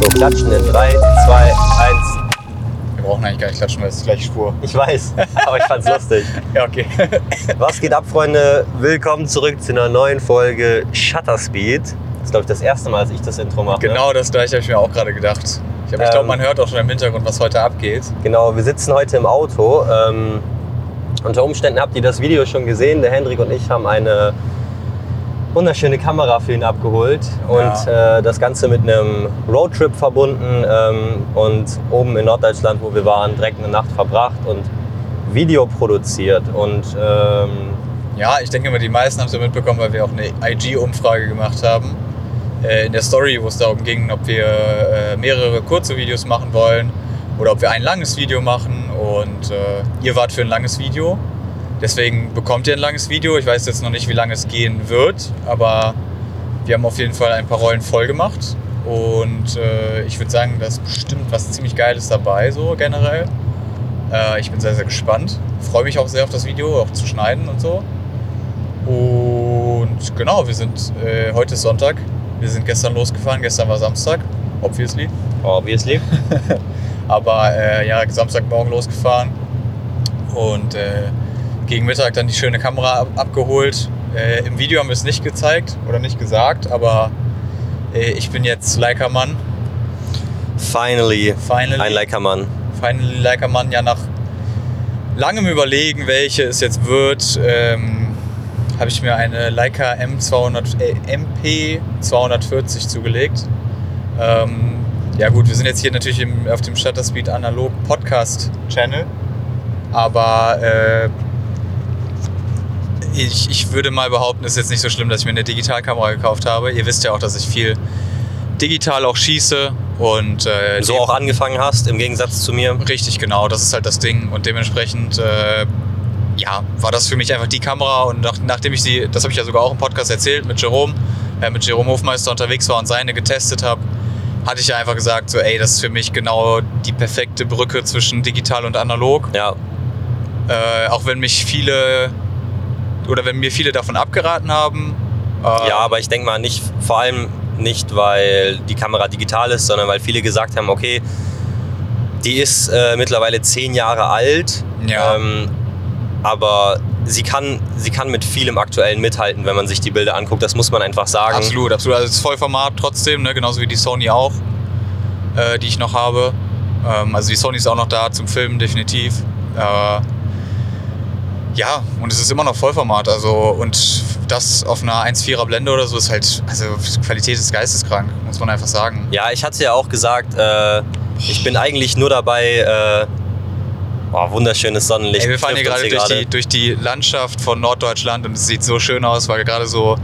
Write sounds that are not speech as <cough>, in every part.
So, klatschen in 3, 2, 1. Wir brauchen eigentlich gar nicht klatschen, weil es ist gleich Spur. Ich weiß, <laughs> aber ich fand's <laughs> lustig. Ja, okay. <laughs> Was geht ab, Freunde? Willkommen zurück zu einer neuen Folge Shutter Speed. Das ist, glaube ich, das erste Mal, dass ich das Intro mache. genau das gleiche habe ich mir auch gerade gedacht. Ich, hab- ich glaube, Ähm. man hört auch schon im Hintergrund, was heute abgeht. Genau, wir sitzen heute im Auto. Ähm, unter Umständen habt ihr das Video schon gesehen. Der Hendrik und ich haben eine wunderschöne Kamera für ihn abgeholt und äh, das Ganze mit einem Roadtrip verbunden ähm, und oben in Norddeutschland, wo wir waren, direkt eine Nacht verbracht und Video produziert. Und ähm, Ja, ich denke mal, die meisten haben es ja mitbekommen, weil wir auch eine IG-Umfrage gemacht haben. Äh, in der Story, wo es darum ging, ob wir äh, mehrere kurze Videos machen wollen oder ob wir ein langes Video machen. Und äh, ihr wart für ein langes Video. Deswegen bekommt ihr ein langes Video. Ich weiß jetzt noch nicht, wie lange es gehen wird, aber wir haben auf jeden Fall ein paar Rollen voll gemacht. Und äh, ich würde sagen, da ist bestimmt was ziemlich Geiles dabei, so generell. Äh, ich bin sehr, sehr gespannt. Freue mich auch sehr auf das Video, auch zu schneiden und so. Und genau, wir sind, äh, heute ist Sonntag. Wir sind gestern losgefahren, gestern war Samstag, obviously. obviously. <laughs> Aber äh, ja, Samstagmorgen losgefahren und äh, gegen Mittag dann die schöne Kamera ab abgeholt. Äh, Im Video haben wir es nicht gezeigt oder nicht gesagt, aber äh, ich bin jetzt Leica-Mann. Finally, Finally. ein Leica-Mann. Finally Leica-Mann ja nach langem Überlegen, welche es jetzt wird, ähm, habe ich mir eine Leica M200, äh, MP240 zugelegt. Ähm, ja gut, wir sind jetzt hier natürlich im, auf dem Shutter Speed Analog Podcast Channel, aber äh, ich, ich würde mal behaupten, es ist jetzt nicht so schlimm, dass ich mir eine Digitalkamera gekauft habe. Ihr wisst ja auch, dass ich viel digital auch schieße und äh, So auch angefangen hast, im Gegensatz zu mir. Richtig, genau. Das ist halt das Ding. Und dementsprechend, äh, ja, war das für mich einfach die Kamera. Und nach, nachdem ich sie, das habe ich ja sogar auch im Podcast erzählt, mit Jerome, äh, mit Jerome Hofmeister unterwegs war und seine getestet habe, hatte ich ja einfach gesagt, so, ey, das ist für mich genau die perfekte Brücke zwischen digital und analog. Ja, Äh, auch wenn mich viele, oder wenn mir viele davon abgeraten haben. Äh, Ja, aber ich denke mal nicht, vor allem nicht, weil die Kamera digital ist, sondern weil viele gesagt haben, okay, die ist äh, mittlerweile zehn Jahre alt, Ja. ähm, aber sie kann, sie kann mit vielem Aktuellen mithalten, wenn man sich die Bilder anguckt. Das muss man einfach sagen. Absolut, absolut. Also es ist Vollformat trotzdem, ne? genauso wie die Sony auch, äh, die ich noch habe. Ähm, also die Sony ist auch noch da zum Filmen, definitiv. Äh, ja, und es ist immer noch Vollformat. Also, und das auf einer 1,4er Blende oder so ist halt, also Qualität ist geisteskrank, muss man einfach sagen. Ja, ich hatte ja auch gesagt, äh, ich bin eigentlich nur dabei. Oh, wunderschönes Sonnenlicht. Ey, wir fahren hier gerade durch die, durch die Landschaft von Norddeutschland und es sieht so schön aus, weil gerade so,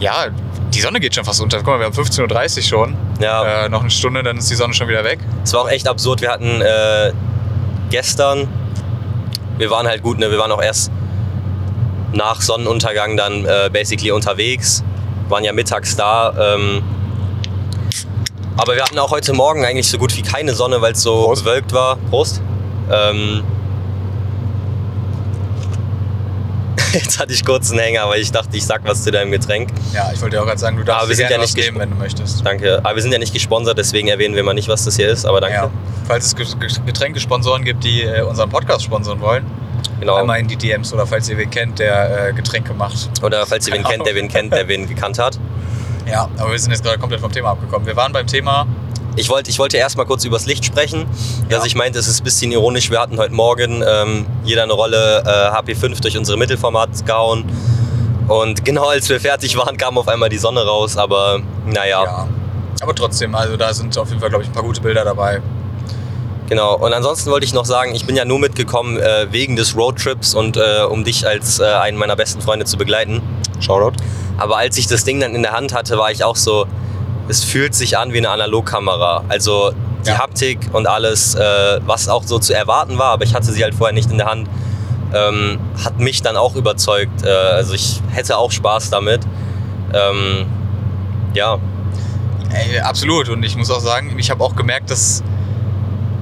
ja, die Sonne geht schon fast unter. Guck mal, wir haben 15.30 Uhr schon. Ja, Äh, noch eine Stunde, dann ist die Sonne schon wieder weg. es war auch echt absurd. Wir hatten äh, gestern, wir waren halt gut, ne? wir waren auch erst nach Sonnenuntergang dann äh, basically unterwegs, waren ja mittags da. Ähm, aber wir hatten auch heute Morgen eigentlich so gut wie keine Sonne, weil es so Prost. bewölkt war. Prost. Ähm, <laughs> Jetzt hatte ich kurz einen Hänger, aber ich dachte, ich sag was zu deinem Getränk. Ja, ich wollte ja auch gerade sagen, du darfst Aber wir sind gerne ja nicht nehmen, wenn du möchtest. Danke. Aber wir sind ja nicht gesponsert, deswegen erwähnen wir mal nicht, was das hier ist. Aber danke. Ja. Falls es Ge- Ge- Getränkesponsoren gibt, die äh, unseren Podcast sponsoren wollen, Genau. einmal in die DMs oder falls ihr wen kennt, der äh, Getränke macht. Oder falls ihr wen kennt, der <laughs> wen kennt, der wen gekannt hat. Ja, aber wir sind jetzt gerade komplett vom Thema abgekommen. Wir waren beim Thema, Ich wollte, ich wollte erst mal kurz übers Licht sprechen. Ja. Dass ich meinte, es ist ein bisschen ironisch. Wir hatten heute Morgen ähm, jeder eine Rolle äh, HP5 durch unsere Mittelformat gehauen. Und genau als wir fertig waren, kam auf einmal die Sonne raus. Aber naja, ja. Aber trotzdem, also da sind auf jeden Fall, glaube ich, ein paar gute Bilder dabei. genau. Und ansonsten wollte ich noch sagen, ich bin ja nur mitgekommen äh, wegen des Roadtrips und äh, um dich als äh, einen meiner besten Freunde zu begleiten. Shoutout. Aber als ich das Ding dann in der Hand hatte, war ich auch so, es fühlt sich an wie eine Analogkamera. Also die Ja. Haptik und alles, äh, was auch so zu erwarten war, aber ich hatte sie halt vorher nicht in der Hand, ähm, hat mich dann auch überzeugt. Äh, also ich hätte auch Spaß damit. Ähm, ja, Ey, absolut. Und ich muss auch sagen, ich habe auch gemerkt, dass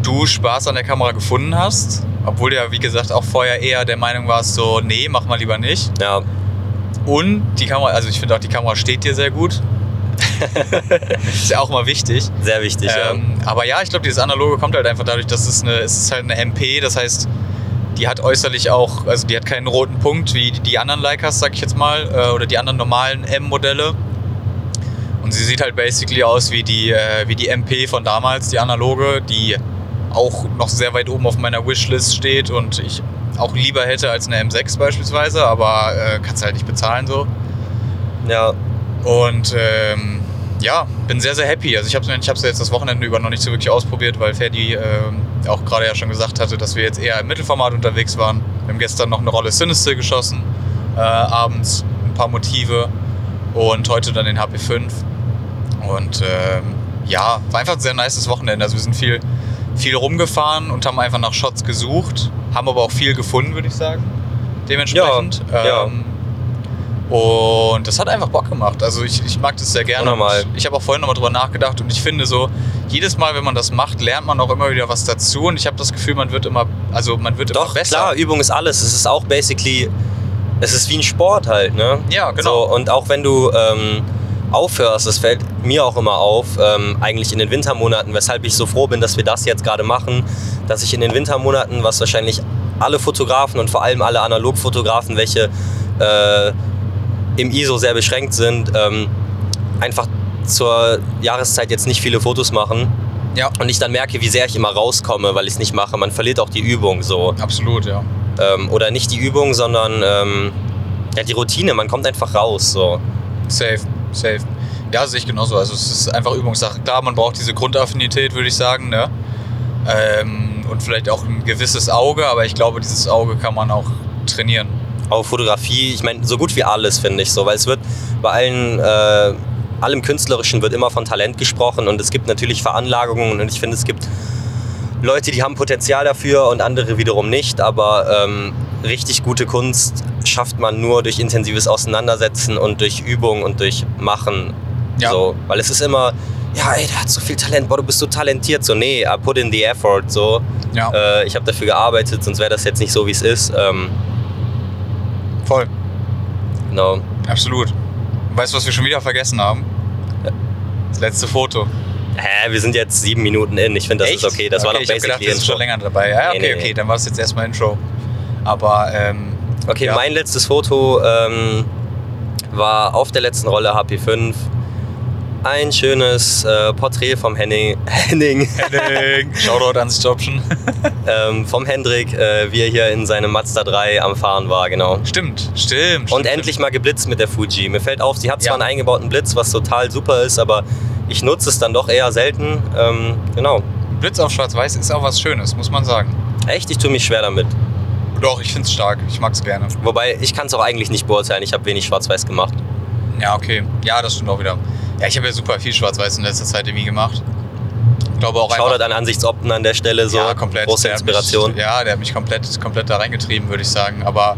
du Spaß an der Kamera gefunden hast. Obwohl du ja, wie gesagt, auch vorher eher der Meinung warst, so, nee, mach mal lieber nicht. ja, Und die Kamera, also ich finde auch, die Kamera steht dir sehr gut. <laughs> ist ja auch mal wichtig. Sehr wichtig, Ähm, aber ja, ich glaube, dieses Analoge kommt halt einfach dadurch, dass es eine, es ist halt eine MP, das heißt, die hat äußerlich auch, also die hat keinen roten Punkt wie die anderen Leicas, sag ich jetzt mal, äh, oder die anderen normalen M-Modelle. Und sie sieht halt basically aus wie die, äh, wie die MP von damals, die analoge, die auch noch sehr weit oben auf meiner Wishlist steht und ich auch lieber hätte als eine M6 beispielsweise, aber äh, kannst halt nicht bezahlen so. ja. ja. Und ähm, ja, bin sehr, sehr happy. Also ich habe es jetzt das Wochenende über noch nicht so wirklich ausprobiert, weil Ferdi ähm, auch gerade ja schon gesagt hatte, dass wir jetzt eher im Mittelformat unterwegs waren. Wir haben gestern noch eine Rolle Sinister geschossen, äh, abends ein paar Motive und heute dann den HP5. Und ähm, ja, war einfach ein sehr nices Wochenende. Also wir sind viel, viel rumgefahren und haben einfach nach Shots gesucht, haben aber auch viel gefunden, würde ich sagen. Dementsprechend. Ja, ja. Und das hat einfach Bock gemacht. Also ich, ich mag das sehr gerne. Unnormal. Und Ich habe auch vorhin nochmal drüber nachgedacht und ich finde so, jedes Mal, wenn man das macht, lernt man auch immer wieder was dazu und ich habe das Gefühl, man wird immer, also man wird immer Doch, besser. klar, Übung ist alles. Es ist auch basically, es ist wie ein Sport halt, ne? Ja, genau. So, und auch wenn du ähm, aufhörst, das fällt mir auch immer auf, ähm, eigentlich in den Wintermonaten, weshalb ich so froh bin, dass wir das jetzt gerade machen, dass ich in den Wintermonaten, was wahrscheinlich alle Fotografen und vor allem alle Analogfotografen, welche äh, im ISO sehr beschränkt sind, ähm, einfach zur Jahreszeit jetzt nicht viele Fotos machen Ja, und ich dann merke, wie sehr ich immer rauskomme, weil ich es nicht mache. Man verliert auch die Übung so. absolut, ja. Ähm, oder nicht die Übung, sondern ähm, ja, die Routine. Man kommt einfach raus. So. Safe, safe. Ja, sehe ich genauso. Also es ist einfach Übungssache. Klar, man braucht diese Grundaffinität, würde ich sagen, ne? Ähm, und vielleicht auch ein gewisses Auge, aber ich glaube, dieses Auge kann man auch trainieren. Auch Fotografie, ich meine, so gut wie alles, finde ich so. Weil es wird bei allen, äh, allem Künstlerischen wird immer von Talent gesprochen und es gibt natürlich Veranlagungen und ich finde, es gibt Leute, die haben Potenzial dafür und andere wiederum nicht. Aber ähm, richtig gute Kunst schafft man nur durch intensives Auseinandersetzen und durch Übung und durch Machen. Ja. So, weil es ist immer, ja, ey, der hat so viel Talent, boah, du bist so talentiert. So, nee, I put in the effort. So, Ja, äh, ich habe dafür gearbeitet, sonst wäre das jetzt nicht so, wie es ist. Ähm, voll. genau. Absolut. Weißt du, was wir schon wieder vergessen haben? Das letzte Foto. Hä, wir sind jetzt sieben Minuten in. Ich finde, das Echt? ist okay. Das war okay, doch ich hab gedacht, basically das ist schon Intro. länger dabei. Ja, okay, nee, okay, nee. dann war es jetzt erstmal Intro. Aber, ähm, Okay, Ja. mein letztes Foto ähm, war auf der letzten Rolle HP5. Ein schönes äh, Porträt vom Henning, Henning Henning, <laughs> Shoutout ans Jobschen. <laughs> ähm, vom Hendrik, äh, wie er hier in seinem Mazda 3 am Fahren war, genau. Stimmt, stimmt. Und stimmt, endlich mal geblitzt mit der Fuji. Mir fällt auf, sie hat zwar Ja. einen eingebauten Blitz, was total super ist, aber ich nutze es dann doch eher selten. Ähm, genau. stimmt. Blitz auf Schwarz-Weiß ist auch was Schönes, muss man sagen. Echt, ich tue mich schwer damit. Doch, ich find's stark. Ich mag's gerne. Wobei, ich kann es auch eigentlich nicht beurteilen. Ich habe wenig Schwarz-Weiß gemacht. Ja, okay. Ja, das stimmt auch wieder. Ja, ich habe ja super viel Schwarz-Weiß in letzter Zeit irgendwie gemacht. Ich glaube auch einfach... an Ansichtsopten an der Stelle, so ja, komplett. große Der Inspiration. Mich, ja, der hat mich komplett, komplett da reingetrieben, würde ich sagen. Aber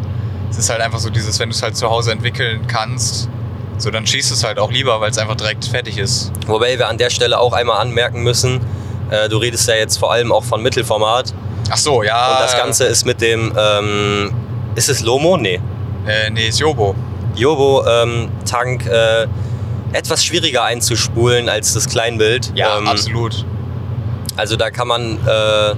es ist halt einfach so dieses, wenn du es halt zu Hause entwickeln kannst, so dann schießt es halt auch lieber, weil es einfach direkt fertig ist. Wobei wir an der Stelle auch einmal anmerken müssen, äh, du redest ja jetzt vor allem auch von Mittelformat. Ach so, ja. Und das Ganze ist mit dem, ähm, ist es Lomo? Nee. Äh, nee, ist Jobo. Jobo-Tank äh, etwas schwieriger einzuspulen als das Kleinbild. Ähm, absolut. Also da kann man, äh,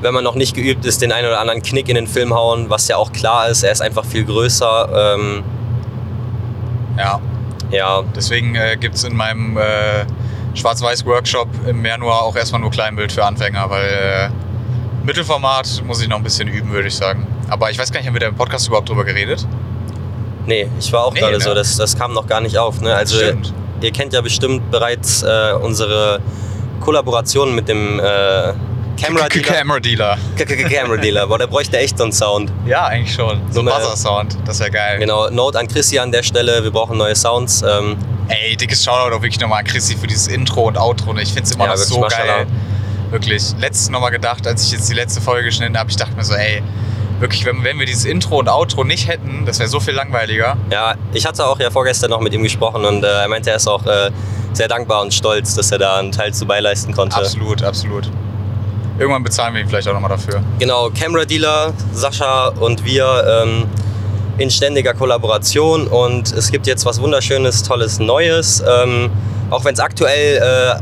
wenn man noch nicht geübt ist, den einen oder anderen Knick in den Film hauen, was ja auch klar ist. Er ist einfach viel größer. Ähm, Ja. ja, Deswegen äh, gibt es in meinem äh, Schwarz-Weiß-Workshop im Januar auch erstmal nur Kleinbild für Anfänger, weil äh, Mittelformat muss ich noch ein bisschen üben, würde ich sagen. Aber ich weiß gar nicht, haben wir da im Podcast überhaupt drüber geredet? Nee, ich war auch Nee, gerade ne? so, das, das kam noch gar nicht auf. Ne? Also Stimmt. ihr kennt ja bestimmt bereits äh, unsere Kollaboration mit dem äh, Camera Dealer. Camera Dealer. Camera Dealer. Boah, der bräuchte echt so einen Sound. Ja, eigentlich schon. So ein Ne. Buzzer-Sound, das wäre geil. Genau, Note an Chrissy an der Stelle, wir brauchen neue Sounds. Ähm, Ey, dickes Shoutout auch wirklich nochmal an Chrissy für dieses Intro und Outro. Ich finde es immer Ja, noch so geil. Wirklich. Letztens nochmal gedacht, als ich jetzt die letzte Folge geschnitten habe, ich dachte mir so, ey, wirklich, wenn, wenn wir dieses Intro und Outro nicht hätten, das wäre so viel langweiliger. ja, ich hatte auch ja vorgestern noch mit ihm gesprochen und äh, er meinte, er ist auch äh, sehr dankbar und stolz, dass er da einen Teil zu beileisten konnte. Absolut, absolut. Irgendwann bezahlen wir ihn vielleicht auch nochmal dafür. Genau, Camera Dealer, Sascha und wir. Ähm, in ständiger Kollaboration und es gibt jetzt was wunderschönes, tolles Neues. Ähm, auch wenn es aktuell äh,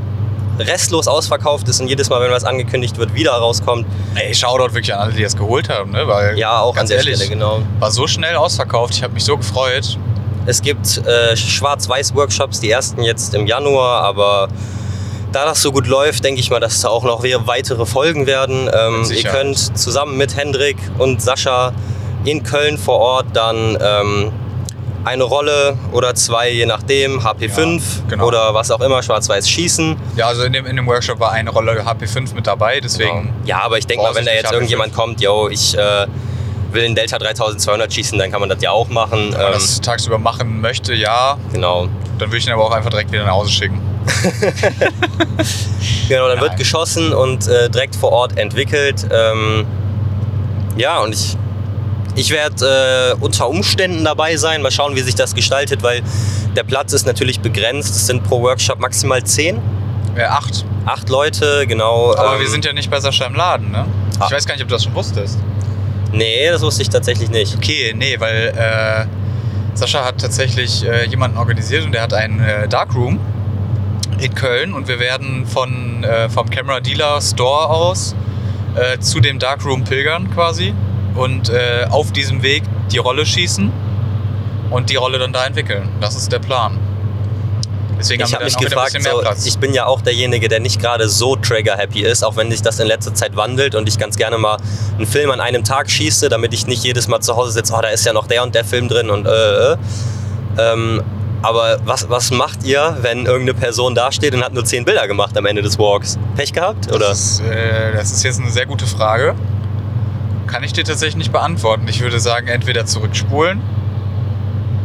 restlos ausverkauft ist und jedes Mal, wenn was angekündigt wird, wieder rauskommt. Ey, Shoutout wirklich an alle, die das geholt haben, ne? Weil, Ja, auch an ganz der ehrlich, Stelle, genau. war so schnell ausverkauft. Ich habe mich so gefreut. Es gibt äh, Schwarz-Weiß-Workshops, die ersten jetzt im Januar, aber da das so gut läuft, denke ich mal, dass da auch noch we- weitere Folgen werden. Ähm, ihr könnt zusammen mit Hendrik und Sascha in Köln vor Ort dann ähm, eine Rolle oder zwei, je nachdem, HP5 Ja, genau. oder was auch immer, Schwarz-Weiß schießen. Ja, also in dem, in dem Workshop war eine Rolle HP5 mit dabei, deswegen. Ja, aber ich denke mal, wenn da jetzt HP5. irgendjemand kommt, yo, ich äh, will in Delta 3200 schießen, dann kann man das ja auch machen. Wenn man Ähm, das tagsüber machen möchte, ja, genau. dann würde ich ihn aber auch einfach direkt wieder nach Hause schicken. <laughs> Genau, dann wird Nein. geschossen und äh, direkt vor Ort entwickelt. Ähm, ja, und ich, ich werde äh, unter Umständen dabei sein. Mal schauen, wie sich das gestaltet, weil der Platz ist natürlich begrenzt. Es sind pro Workshop maximal zehn. Äh, acht. Acht Leute, genau. Aber ähm, wir sind ja nicht bei Sascha im Laden, ne? Ah. Ich weiß gar nicht, ob du das schon wusstest. Nee, das wusste ich tatsächlich nicht. Okay, nee, weil äh, Sascha hat tatsächlich äh, jemanden organisiert und der hat einen äh, Darkroom in Köln und wir werden von, äh, vom Camera Dealer Store aus äh, zu dem Darkroom pilgern quasi und äh, auf diesem Weg die Rolle schießen und die Rolle dann da entwickeln. Das ist der Plan. Deswegen Ich habe mich gefragt, so, ich bin ja auch derjenige, der nicht gerade so trigger-happy ist, auch wenn sich das in letzter Zeit wandelt und ich ganz gerne mal einen Film an einem Tag schieße, damit ich nicht jedes Mal zu Hause sitze, oh, da ist ja noch der und der Film drin und äh, äh. Ähm, aber was, was macht ihr, wenn irgendeine Person dasteht und hat nur zehn Bilder gemacht am Ende des Walks? Pech gehabt? Oder? Das ist, äh, das ist jetzt eine sehr gute Frage. Kann ich dir tatsächlich nicht beantworten. Ich würde sagen, entweder zurückspulen,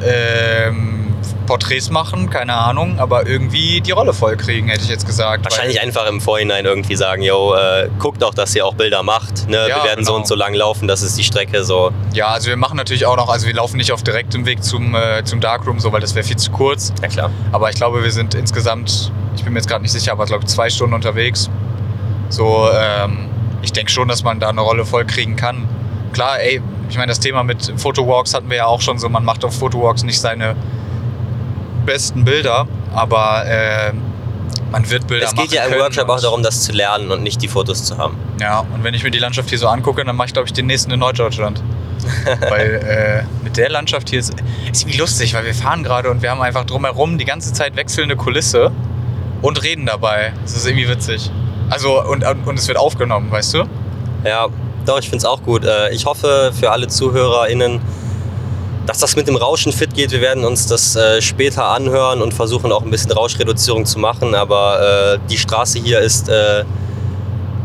ähm, Porträts machen, keine Ahnung, aber irgendwie die Rolle vollkriegen, hätte ich jetzt gesagt. Wahrscheinlich einfach im Vorhinein irgendwie sagen, yo, äh, guckt doch, dass ihr auch Bilder macht. Ne? Ja, wir werden so genau. und so lang laufen, das ist die Strecke. So. Ja, also wir machen natürlich auch noch, also wir laufen nicht auf direktem Weg zum, äh, zum Darkroom, so, weil das wäre viel zu kurz. Ja klar. Aber ich glaube, wir sind insgesamt, ich bin mir jetzt gerade nicht sicher, aber ich glaube zwei Stunden unterwegs. So, ähm, ich denke schon, dass man da eine Rolle voll kriegen kann. Klar, ey, ich meine, das Thema mit Fotowalks hatten wir ja auch schon so, man macht auf Fotowalks nicht seine besten Bilder, aber äh, man wird Bilder Es machen geht ja im Workshop auch darum, das zu lernen und nicht die Fotos zu haben. Ja, und wenn ich mir die Landschaft hier so angucke, dann mache ich, glaube ich, den nächsten in Norddeutschland. <laughs> weil äh, mit der Landschaft hier ist, ist irgendwie lustig, weil wir fahren gerade und wir haben einfach drumherum die ganze Zeit wechselnde Kulisse und reden dabei. Das ist irgendwie witzig. Also, und, und, es wird aufgenommen, weißt du? Ja, doch, ich finde es auch gut. Äh, Ich hoffe für alle ZuhörerInnen, dass das mit dem Rauschen fit geht. Wir werden uns das äh, später anhören und versuchen auch ein bisschen Rauschreduzierung zu machen. Aber äh, die Straße hier ist äh,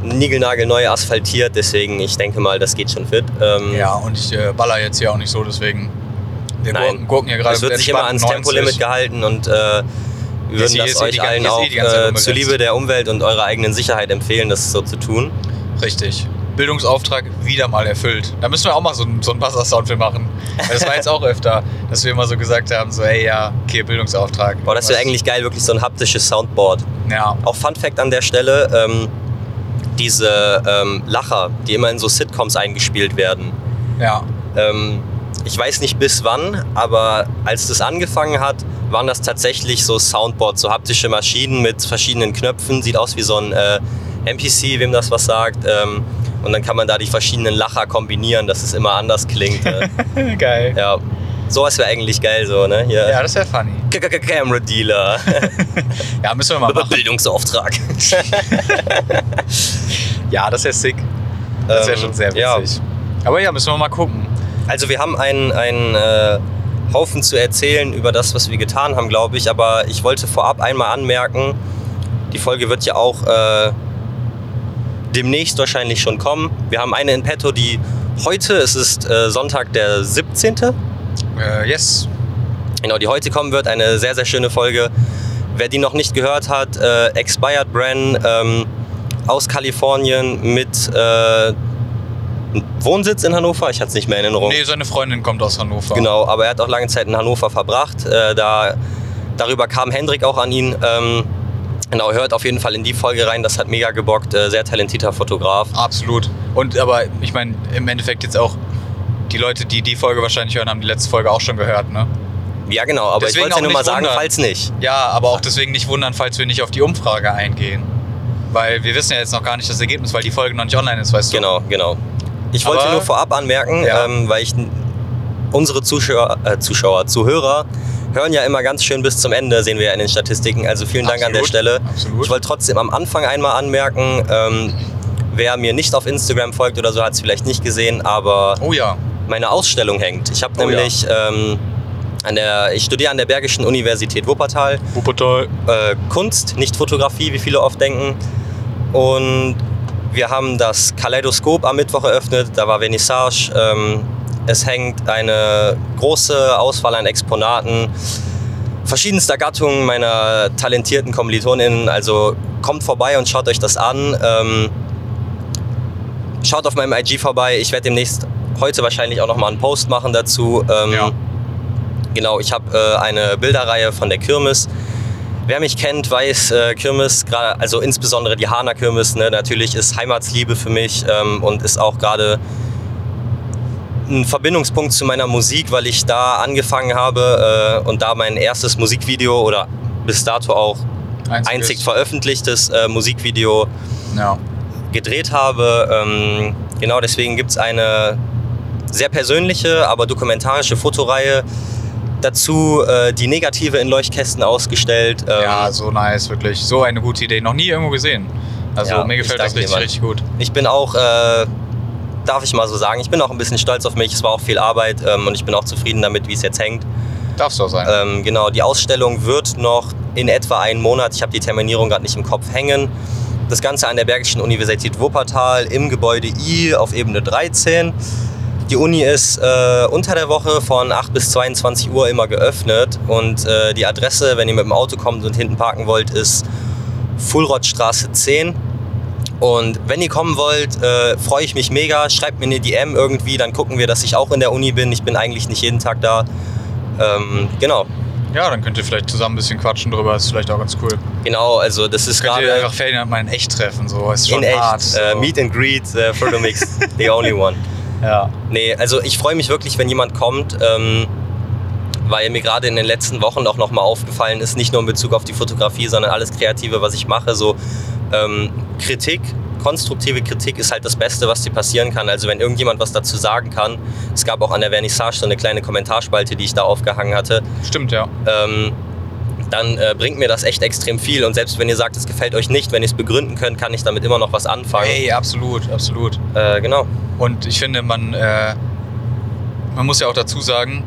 niegelnagelneu asphaltiert, deswegen ich denke mal, das geht schon fit. Ähm, Ja, und ich äh, baller jetzt hier auch nicht so, deswegen. Wir Nein. gurken, gurken hier gerade Es wird sich immer ans entspannten Tempolimit 90. gehalten und würden das eh euch allen auch äh, zuliebe der Umwelt und eurer eigenen Sicherheit empfehlen, das so zu tun. Richtig. Bildungsauftrag wieder mal erfüllt. Da müssen wir auch mal so, einen- so einen Buzzer-Sound für machen. Das war jetzt auch öfter, dass wir immer so gesagt haben, so, ey, ja, okay, Bildungsauftrag. Boah, das wäre eigentlich geil, wirklich so ein haptisches Soundboard. Ja, Auch Fun Fact an der Stelle, ähm, diese ähm, Lacher, die immer in so Sitcoms eingespielt werden. ja. Ähm, ich weiß nicht bis wann, aber als das angefangen hat, waren das tatsächlich so Soundboards, so haptische Maschinen mit verschiedenen Knöpfen. Sieht aus wie so ein äh, NPC, wem das was sagt. Ähm, und dann kann man da die verschiedenen Lacher kombinieren, dass es immer anders klingt. Äh, <laughs> Geil. ja, sowas wäre eigentlich geil so, ne? Hier. Ja, das wäre funny. K- K- Camera Dealer. <laughs> Ja, müssen wir mal <laughs> machen. Bildungsauftrag. Ja, das wäre sick. Das wäre Ähm, schon sehr ja. witzig. Aber ja, müssen wir mal gucken. Also wir haben einen, einen äh, Haufen zu erzählen über das, was wir getan haben, glaube ich. Aber ich wollte vorab einmal anmerken, die Folge wird ja auch äh, demnächst wahrscheinlich schon kommen. Wir haben eine in petto, die heute, es ist äh, Sonntag der 17. Äh, yes. Genau, die heute kommen wird. Eine sehr, sehr schöne Folge. Wer die noch nicht gehört hat, äh, Expired Bren ähm, aus Kalifornien mit äh, Wohnsitz in Hannover. Ich hatte es nicht mehr in Erinnerung. Nee, seine Freundin kommt aus Hannover. Genau, aber er hat auch lange Zeit in Hannover verbracht. Äh, da, darüber kam Hendrik auch an ihn. Ähm, genau, hört auf jeden Fall in die Folge rein. Das hat mega gebockt. Äh, sehr talentierter Fotograf. Absolut. Und aber ich meine, im Endeffekt jetzt auch die Leute, die die Folge wahrscheinlich hören, haben die letzte Folge auch schon gehört, ne? Ja, genau, aber Deswegen ich wollte ja auch nur mal sagen, wundern. falls nicht. Ja, aber auch deswegen nicht wundern, falls wir nicht auf die Umfrage eingehen. Weil wir wissen ja jetzt noch gar nicht das Ergebnis, weil die Folge noch nicht online ist, weißt du? Genau, genau. Ich wollte Aber- nur vorab anmerken, Ja. ähm, weil ich unsere Zuschauer, äh, Zuschauer, Zuhörer hören ja immer ganz schön bis zum Ende, sehen wir ja in den Statistiken. Also vielen Dank an der Absolut, Stelle. absolut. Ich wollte trotzdem am Anfang einmal anmerken, ähm, wer mir nicht auf Instagram folgt oder so, hat es vielleicht nicht gesehen, aber Oh ja. meine Ausstellung hängt. Ich habe Oh ja. nämlich ähm, an der, ich studiere an der Bergischen Universität Wuppertal Wuppertal. äh, Kunst, nicht Fotografie, wie viele oft denken. Und wir haben das Kaleidoskop am Mittwoch eröffnet, da war Vernissage. Ähm, es hängt eine große Auswahl an Exponaten verschiedenster Gattungen meiner talentierten KommilitonInnen. Also kommt vorbei und schaut euch das an. Ähm, schaut auf meinem IG vorbei. Ich werde demnächst heute wahrscheinlich auch nochmal einen Post machen dazu. Ähm, Ja. Genau, ich habe äh, eine Bilderreihe von der Kirmes. Wer mich kennt, weiß, äh, Kirmes, gerade, also insbesondere die Hahner Kirmes, ne, natürlich ist Heimatsliebe für mich ähm, und ist auch gerade ein Verbindungspunkt zu meiner Musik, weil ich da angefangen habe äh, und da mein erstes Musikvideo oder bis dato auch Einziges. einzig veröffentlichtes äh, Musikvideo Ja. gedreht habe. Ähm, genau deswegen gibt es eine sehr persönliche, aber dokumentarische Fotoreihe. Dazu äh, die Negative in Leuchtkästen ausgestellt. Ähm, ja, so nice, wirklich. So eine gute Idee. Noch nie irgendwo gesehen. Also Ja, mir gefällt das richtig, richtig gut. Ich bin auch, äh, darf ich mal so sagen, ich bin auch ein bisschen stolz auf mich. Es war auch viel Arbeit ähm, und ich bin auch zufrieden damit, wie es jetzt hängt. Du auch sein. Ähm, genau, die Ausstellung wird noch in etwa einen Monat, ich habe die Terminierung gerade nicht im Kopf hängen. Das Ganze an der Bergischen Universität Wuppertal im Gebäude I auf Ebene 13. Die Uni ist äh, unter der Woche von 8 bis 22 Uhr immer geöffnet und äh, die Adresse, wenn ihr mit dem Auto kommt und hinten parken wollt, ist Fullrottstraße 10. Und wenn ihr kommen wollt, äh, freue ich mich mega. Schreibt mir eine DM irgendwie, dann gucken wir, dass ich auch in der Uni bin. Ich bin eigentlich nicht jeden Tag da. Ähm, genau, ja, dann könnt ihr vielleicht zusammen ein bisschen quatschen drüber. Ist vielleicht auch ganz cool. genau. Also das ist Könnt ihr gerade einfach Ferdinand mal in echt treffen. So. Ist schon in echt. hart. So. Äh, Meet and Greet, äh, Frodomix, the only one. <laughs> ja. Nee, also ich freue mich wirklich, wenn jemand kommt, ähm, weil mir gerade in den letzten Wochen auch nochmal aufgefallen ist, nicht nur in Bezug auf die Fotografie, sondern alles Kreative, was ich mache, so ähm, Kritik, konstruktive Kritik ist halt das Beste, was dir passieren kann. Also wenn irgendjemand was dazu sagen kann, es gab auch an der Vernissage so eine kleine Kommentarspalte, die ich da aufgehangen hatte, Stimmt, ja. ähm, dann äh, bringt mir das echt extrem viel. Und selbst wenn ihr sagt, es gefällt euch nicht, wenn ihr es begründen könnt, kann ich damit immer noch was anfangen. Ey, absolut, absolut. Äh, genau. Und ich finde, man, äh, man muss ja auch dazu sagen,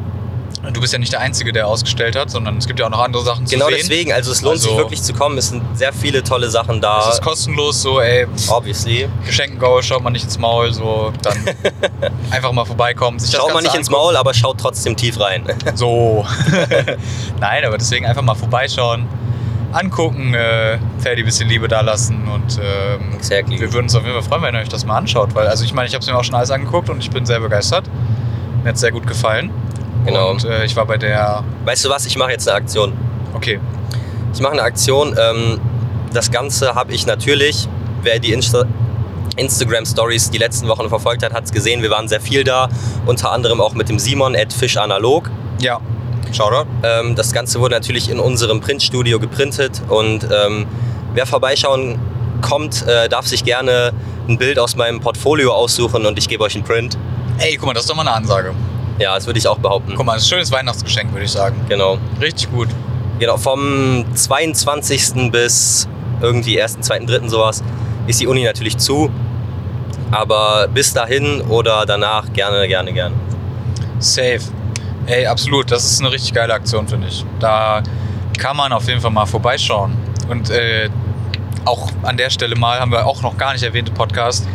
du bist ja nicht der Einzige, der ausgestellt hat, sondern es gibt ja auch noch andere Sachen zu Genau sehen. deswegen, also es lohnt sich Also- wirklich zu kommen. Es sind sehr viele tolle Sachen da. Es ist kostenlos, so, ey, Obviously. Geschenkengaul, schaut man nicht ins Maul, so, dann <laughs> einfach mal vorbeikommen. Sich das Schaut Ganze nicht ins angucken. Maul, aber schaut trotzdem tief rein. <laughs> So. <laughs> Nein, aber deswegen einfach mal vorbeischauen, angucken, äh, Ferdi ein bisschen Liebe da lassen und ähm, Exactly. wir würden uns auf jeden Fall freuen, wenn ihr euch das mal anschaut, weil also ich meine, ich habe es mir auch schon alles angeguckt und ich bin sehr begeistert. Mir hat es sehr gut gefallen. Genau. Und äh, ich war bei der. Weißt du was, ich mache jetzt eine Aktion. Okay. Ich mache eine Aktion. Ähm, das Ganze habe ich natürlich, wer die Insta Instagram Stories die letzten Wochen verfolgt hat, hat es gesehen. Wir waren sehr viel da, unter anderem auch mit dem Simon at Fish Analog. Ja. Shoutout. Ähm, das Ganze wurde natürlich in unserem Printstudio geprintet und ähm, wer vorbeischauen kommt, äh, darf sich gerne ein Bild aus meinem Portfolio aussuchen und ich gebe euch einen Print. Ey, guck mal, das ist doch mal eine Ansage. Ja, das würde ich auch behaupten. Guck mal, ein schönes Weihnachtsgeschenk, würde ich sagen. Genau. Richtig gut. Genau, vom 22. bis irgendwie 1., 2., 3. sowas ist die Uni natürlich zu. Aber bis dahin oder danach gerne, gerne, gerne. Safe. Ey, absolut. Das ist eine richtig geile Aktion, finde ich. Da kann man auf jeden Fall mal vorbeischauen. Und äh, auch an der Stelle mal haben wir auch noch gar nicht erwähnt im Podcast.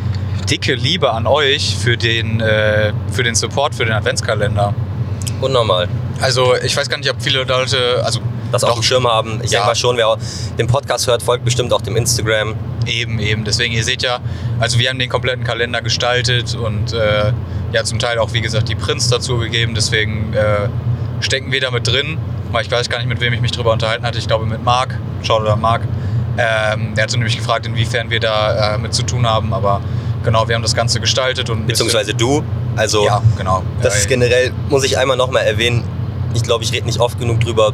Dicke Liebe an euch für den, äh, für den Support für den Adventskalender. Unnormal. Also ich weiß gar nicht, ob viele Leute, also Das auf Doch. dem Schirm haben. Ich Ja. denke mal schon, wer den Podcast hört, folgt bestimmt auch dem Instagram. Eben, eben. Deswegen, ihr seht ja, also wir haben den kompletten Kalender gestaltet und äh, ja, zum Teil auch, wie gesagt, die Prints dazu gegeben. Deswegen äh, stecken wir da mit drin. Weil ich weiß gar nicht, mit wem ich mich drüber unterhalten hatte. Ich glaube, mit Marc. Schaut da Marc. Ähm, der hat so nämlich gefragt, inwiefern wir da äh, mit zu tun haben. Aber genau, wir haben das Ganze gestaltet und Beziehungsweise du. Also ja, genau. das ja, ist generell, muss ich einmal nochmal erwähnen, ich glaube, ich rede nicht oft genug drüber,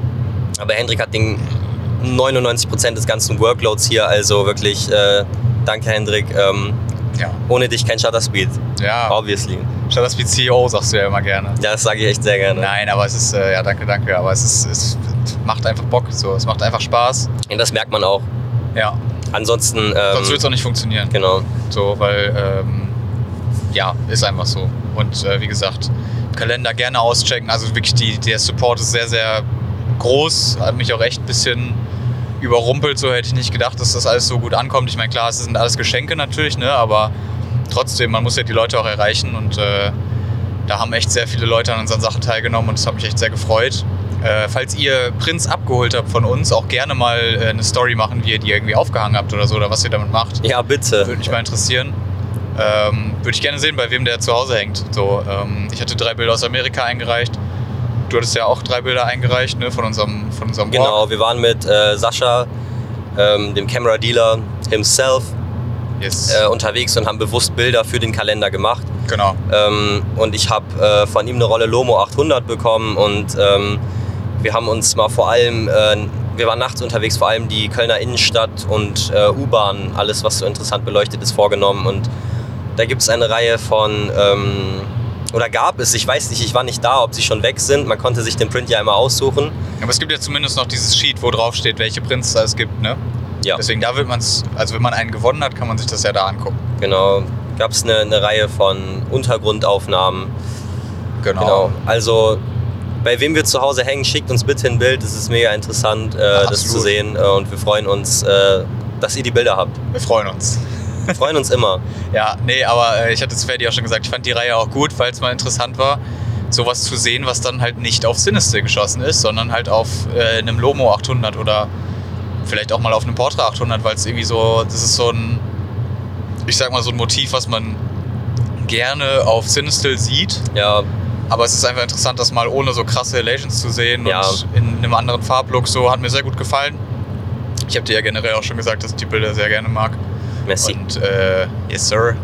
aber Hendrik hat den 99% des ganzen Workloads hier, also wirklich äh, danke Hendrik. Ähm, ja. ohne dich kein Shutter Speed, ja. obviously. Shutter Speed CEO sagst du ja immer gerne. Ja, das sage ich echt sehr gerne. Nein, aber es ist, äh, ja, danke, danke, aber es ist, es macht einfach Bock, so, es macht einfach Spaß. Und das merkt man auch. Ja, Ansonsten, ähm, sonst wird es auch nicht funktionieren. genau. So, weil, ähm, ja, ist einfach so. Und äh, wie gesagt, Kalender gerne auschecken. Also wirklich, die, der Support ist sehr, sehr groß. Hat mich auch echt ein bisschen überrumpelt. So hätte ich nicht gedacht, dass das alles so gut ankommt. Ich meine, klar, es sind alles Geschenke natürlich, ne? aber trotzdem, man muss ja die Leute auch erreichen. Und äh, da haben echt sehr viele Leute an unseren Sachen teilgenommen und das hat mich echt sehr gefreut. Äh, falls ihr Prints abgeholt habt von uns, auch gerne mal äh, eine Story machen, wie ihr die irgendwie aufgehangen habt oder so, oder was ihr damit macht. Ja, bitte. Würde mich mal interessieren. Ähm, Würde ich gerne sehen, bei wem der zu Hause hängt. So, ähm, ich hatte drei Bilder aus Amerika eingereicht. Du hattest ja auch drei Bilder eingereicht ne, von unserem, von unserem Walk. Genau, wir waren mit äh, Sascha, ähm, dem Camera Dealer himself, Yes. äh, unterwegs und haben bewusst Bilder für den Kalender gemacht. genau. Ähm, und ich habe äh, von ihm eine Rolle Lomo 800 bekommen und ähm, wir haben uns mal vor allem, äh, wir waren nachts unterwegs, vor allem die Kölner Innenstadt und äh, U-Bahn, alles was so interessant beleuchtet ist, vorgenommen. Und da gibt es eine Reihe von, ähm, oder gab es, ich weiß nicht, ich war nicht da, ob sie schon weg sind. Man konnte sich den Print ja immer aussuchen. Aber es gibt ja zumindest noch dieses Sheet, wo drauf steht, welche Prints es gibt. Ne? Ja, Deswegen, da wird man es, also wenn man einen gewonnen hat, kann man sich das ja da angucken. genau. Gab es eine, eine Reihe von Untergrundaufnahmen. Genau. Genau. Also bei wem wir zu Hause hängen, schickt uns bitte ein Bild. Es ist mega interessant, äh, das zu sehen. Äh, und wir freuen uns, äh, dass ihr die Bilder habt. Wir freuen uns. Wir freuen uns immer. <laughs> Ja, nee, aber äh, ich hatte es Ferdi auch schon gesagt, ich fand die Reihe auch gut, weil es mal interessant war, sowas zu sehen, was dann halt nicht auf Sinister geschossen ist, sondern halt auf äh, einem Lomo 800 oder vielleicht auch mal auf einem Portra 800, weil es irgendwie so, das ist so ein, ich sag mal so ein Motiv, was man gerne auf Sinistil sieht, Ja, aber es ist einfach interessant, das mal ohne so krasse Relations zu sehen Ja. und in einem anderen Farblook so, hat mir sehr gut gefallen. Ich habe dir ja generell auch schon gesagt, dass ich die Bilder sehr gerne mag. merci. Und äh, yes, sir.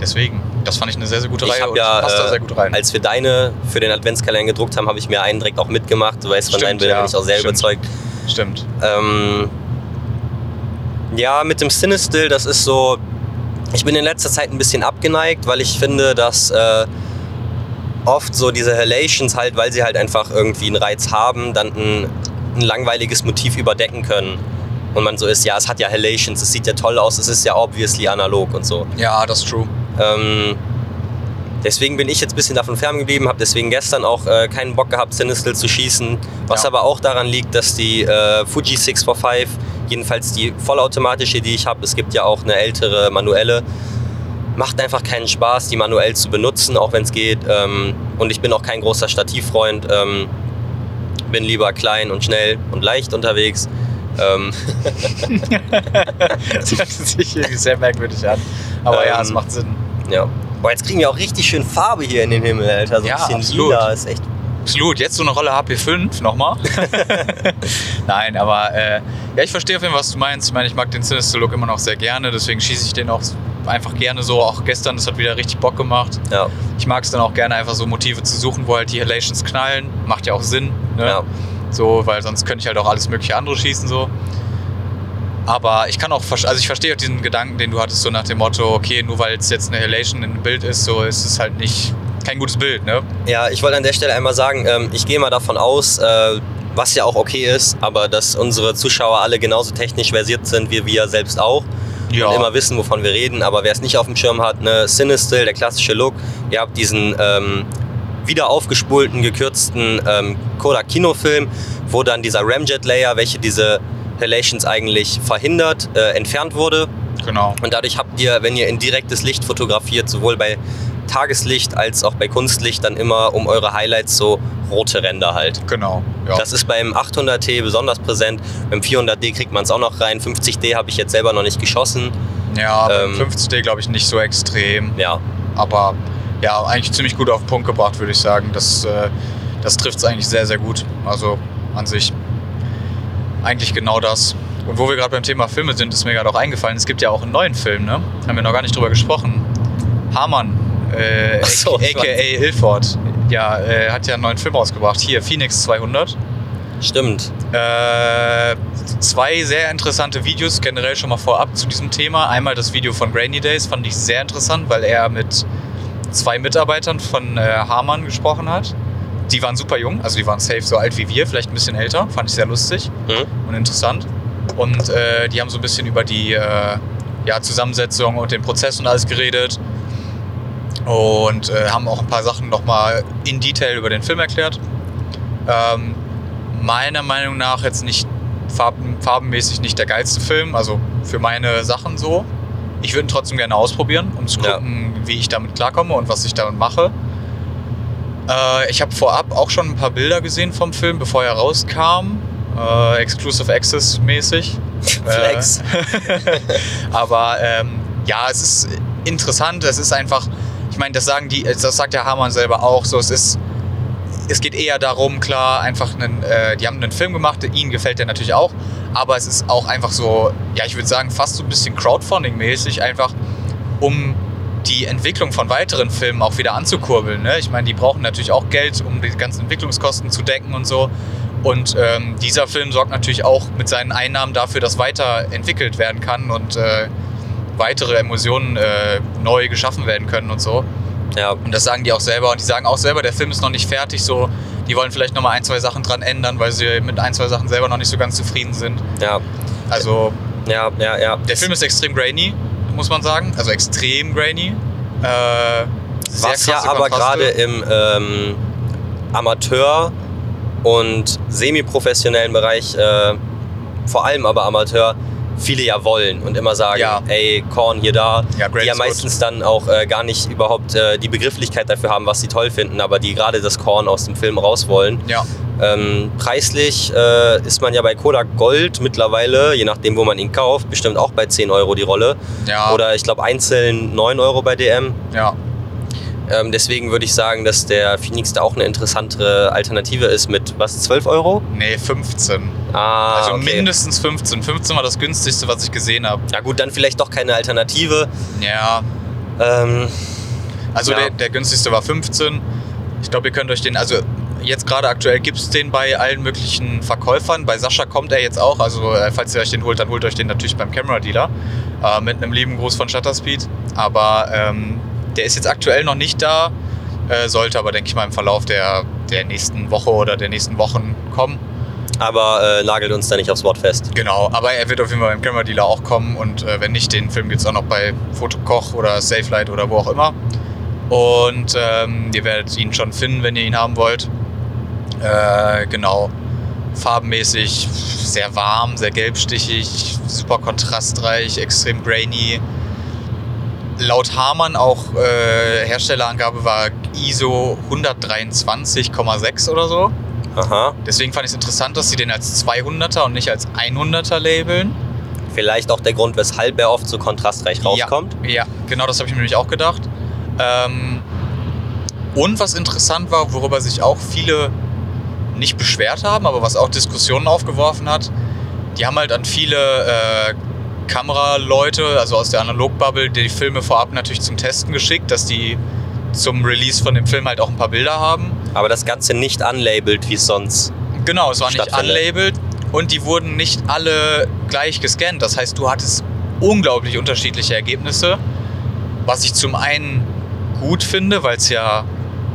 Deswegen, das fand ich eine sehr, sehr gute Ich Reihe ja, passt da äh, sehr gut rein. als wir deine für den Adventskalender gedruckt haben, habe ich mir einen direkt auch mitgemacht. Du weißt, von deinen Bildern ja, bin ich auch sehr stimmt. überzeugt. Stimmt. Ähm, ja, mit dem Cinestill, das ist so. Ich bin in letzter Zeit ein bisschen abgeneigt, weil ich finde, dass äh, oft so diese Halations halt, weil sie halt einfach irgendwie einen Reiz haben, dann ein, ein langweiliges Motiv überdecken können. Und man so ist, ja, es hat ja Halations, es sieht ja toll aus, es ist ja obviously analog und so. Ja, das ist true. Ähm, deswegen bin ich jetzt ein bisschen davon ferngeblieben, habe deswegen gestern auch äh, keinen Bock gehabt, Sinistil zu schießen. Was Ja. aber auch daran liegt, dass die äh, Fuji 645, jedenfalls die vollautomatische, die ich habe, es gibt ja auch eine ältere manuelle, macht einfach keinen Spaß, die manuell zu benutzen, auch wenn es geht. Ähm, und ich bin auch kein großer Stativfreund. Ähm, bin lieber klein und schnell und leicht unterwegs. Ähm, <laughs> Das hört sich irgendwie sehr merkwürdig an. Aber ja, Ähm, es macht Sinn. ja. Boah, jetzt kriegen wir auch richtig schön Farbe hier in den Himmel, Alter. So Ja, ein bisschen absolut. lila, ist echt Absolut. Jetzt so eine Rolle HP5 nochmal. <laughs> Nein, aber äh, ja, ich verstehe auf jeden Fall, was du meinst. Ich meine, ich mag den Sinister Look immer noch sehr gerne, deswegen schieße ich den auch einfach gerne so. Auch gestern, das hat wieder richtig Bock gemacht. Ja, Ich mag es dann auch gerne, einfach so Motive zu suchen, wo halt die Halations knallen. Macht ja auch Sinn. Ne? ja. So, weil sonst könnte ich halt auch alles mögliche andere schießen so. Aber ich kann auch, also ich verstehe auch diesen Gedanken, den du hattest, so nach dem Motto, okay, nur weil es jetzt eine Halation in einem Bild ist, so ist es halt nicht kein gutes Bild, ne? Ja, ich wollte an der Stelle einmal sagen, ähm, ich gehe mal davon aus, äh, was ja auch okay ist, aber dass unsere Zuschauer alle genauso technisch versiert sind wie wir selbst auch Ja. und immer wissen, wovon wir reden. Aber wer es nicht auf dem Schirm hat, ne, Cinestill, der klassische Look, ihr habt diesen ähm, wieder aufgespulten, gekürzten ähm, Kodak Kinofilm, wo dann dieser Ramjet-Layer, welche diese Halations eigentlich verhindert, äh, entfernt wurde. Genau. Und dadurch habt ihr, wenn ihr in direktes Licht fotografiert, sowohl bei Tageslicht als auch bei Kunstlicht, dann immer um eure Highlights so rote Ränder halt. Genau. Ja. Das ist beim 800T besonders präsent. Beim 400D kriegt man es auch noch rein. 50D habe ich jetzt selber noch nicht geschossen. ja, beim ähm, 50D glaube ich nicht so extrem. Ja, Aber ja, eigentlich ziemlich gut auf den Punkt gebracht, würde ich sagen. Das, äh, das trifft es eigentlich sehr, sehr gut. Also an sich eigentlich genau das. Und wo wir gerade beim Thema Filme sind, ist mir gerade auch eingefallen, es gibt ja auch einen neuen Film, ne? Haben wir noch gar nicht drüber gesprochen. Hamann äh, so, aka Ilford. Ja, äh, hat ja einen neuen Film rausgebracht. Hier, Phoenix 200. Stimmt. Äh, zwei sehr interessante Videos generell schon mal vorab zu diesem Thema. Einmal das Video von Grainy Days fand ich sehr interessant, weil er mit zwei Mitarbeitern von äh, Hamann gesprochen hat. Die waren super jung, also die waren safe so alt wie wir, vielleicht ein bisschen älter. Fand ich sehr lustig Mhm. und interessant. Und äh, die haben so ein bisschen über die äh, ja, Zusammensetzung und den Prozess und alles geredet. Und äh, haben auch ein paar Sachen nochmal in Detail über den Film erklärt. Ähm, meiner Meinung nach jetzt nicht farben, farbenmäßig nicht der geilste Film, also für meine Sachen so. Ich würde ihn trotzdem gerne ausprobieren, um zu Ja. gucken, wie ich damit klarkomme und was ich damit mache. Äh, ich habe vorab auch schon ein paar Bilder gesehen vom Film, bevor er rauskam. Äh, Exclusive Access mäßig. <laughs> Flex. Äh, <laughs> aber ähm, ja, es ist interessant. Es ist einfach, ich meine, das sagen die, das sagt der Hamann selber auch so. Es ist, es geht eher darum, klar, einfach einen, äh, die haben einen Film gemacht, ihnen gefällt der natürlich auch. Aber es ist auch einfach so, ja, ich würde sagen, fast so ein bisschen Crowdfunding-mäßig, einfach um die Entwicklung von weiteren Filmen auch wieder anzukurbeln. Ne? Ich meine, die brauchen natürlich auch Geld, um die ganzen Entwicklungskosten zu decken und so. Und ähm, dieser Film sorgt natürlich auch mit seinen Einnahmen dafür, dass weiterentwickelt werden kann und äh, weitere Emotionen äh, neu geschaffen werden können und so. Ja, Und das sagen die auch selber. Und die sagen auch selber, der Film ist noch nicht fertig. So, die wollen vielleicht noch mal ein, zwei Sachen dran ändern, weil sie mit ein, zwei Sachen selber noch nicht so ganz zufrieden sind. ja, Also ja, ja, ja. der Film ist extrem grainy, muss man sagen. Also extrem grainy. Äh, Was ja aber gerade im ähm, Amateur- und semi-professionellen Bereich, äh, vor allem aber Amateur, viele ja wollen und immer sagen, Ja. ey, Korn hier da, Ja, die ja meistens dann auch äh, gar nicht überhaupt äh, die Begrifflichkeit dafür haben, was sie toll finden, aber die gerade das Korn aus dem Film raus wollen. Ja, Ähm, preislich äh, ist man ja bei Kodak Gold mittlerweile, je nachdem, wo man ihn kauft, bestimmt auch bei 10 Euro die Rolle. ja, Oder ich glaube einzeln 9 Euro bei DM. ja. Ähm, deswegen würde ich sagen, dass der Phoenix da auch eine interessantere Alternative ist mit was, 12 Euro? Nee, 15. Ah, also okay. mindestens 15. 15 war das günstigste, was ich gesehen habe. Ja gut, dann vielleicht doch keine Alternative. Ja, Ähm, also Ja. der, der günstigste war 15. Ich glaube, ihr könnt euch den, also jetzt gerade aktuell gibt es den bei allen möglichen Verkäufern. Bei Sascha kommt er jetzt auch. Also äh, falls ihr euch den holt, dann holt euch den natürlich beim Camera Dealer. Äh, mit einem lieben Gruß von Shutterspeed. Aber ähm, der ist jetzt aktuell noch nicht da. Äh, sollte aber, denke ich mal, im Verlauf der, der nächsten Woche oder der nächsten Wochen kommen. Aber äh, nagelt uns da nicht aufs Wort fest. Genau, aber er wird auf jeden Fall beim Camera Dealer auch kommen und äh, wenn nicht, den Film gibt es auch noch bei Fotokoch oder Safelight oder wo auch immer. Und ähm, ihr werdet ihn schon finden, wenn ihr ihn haben wollt. Äh, genau. Farbenmäßig sehr warm, sehr gelbstichig, super kontrastreich, extrem grainy. Laut Hamann auch äh, Herstellerangabe war ISO 123,6 oder so. Aha. Deswegen fand ich es interessant, dass sie den als 200er und nicht als 100er labeln. Vielleicht auch der Grund, weshalb er oft so kontrastreich rauskommt. Ja, ja genau das habe ich mir nämlich auch gedacht. Ähm, und was interessant war, worüber sich auch viele nicht beschwert haben, aber was auch Diskussionen aufgeworfen hat, die haben halt an viele äh, Kameraleute, also aus der Analogbubble, die Filme vorab natürlich zum Testen geschickt, dass die zum Release von dem Film halt auch ein paar Bilder haben. Aber das Ganze nicht unlabelt, wie es sonst. Genau, es war nicht unlabelt und die wurden nicht alle gleich gescannt. Das heißt, du hattest unglaublich unterschiedliche Ergebnisse, was ich zum einen gut finde, weil es ja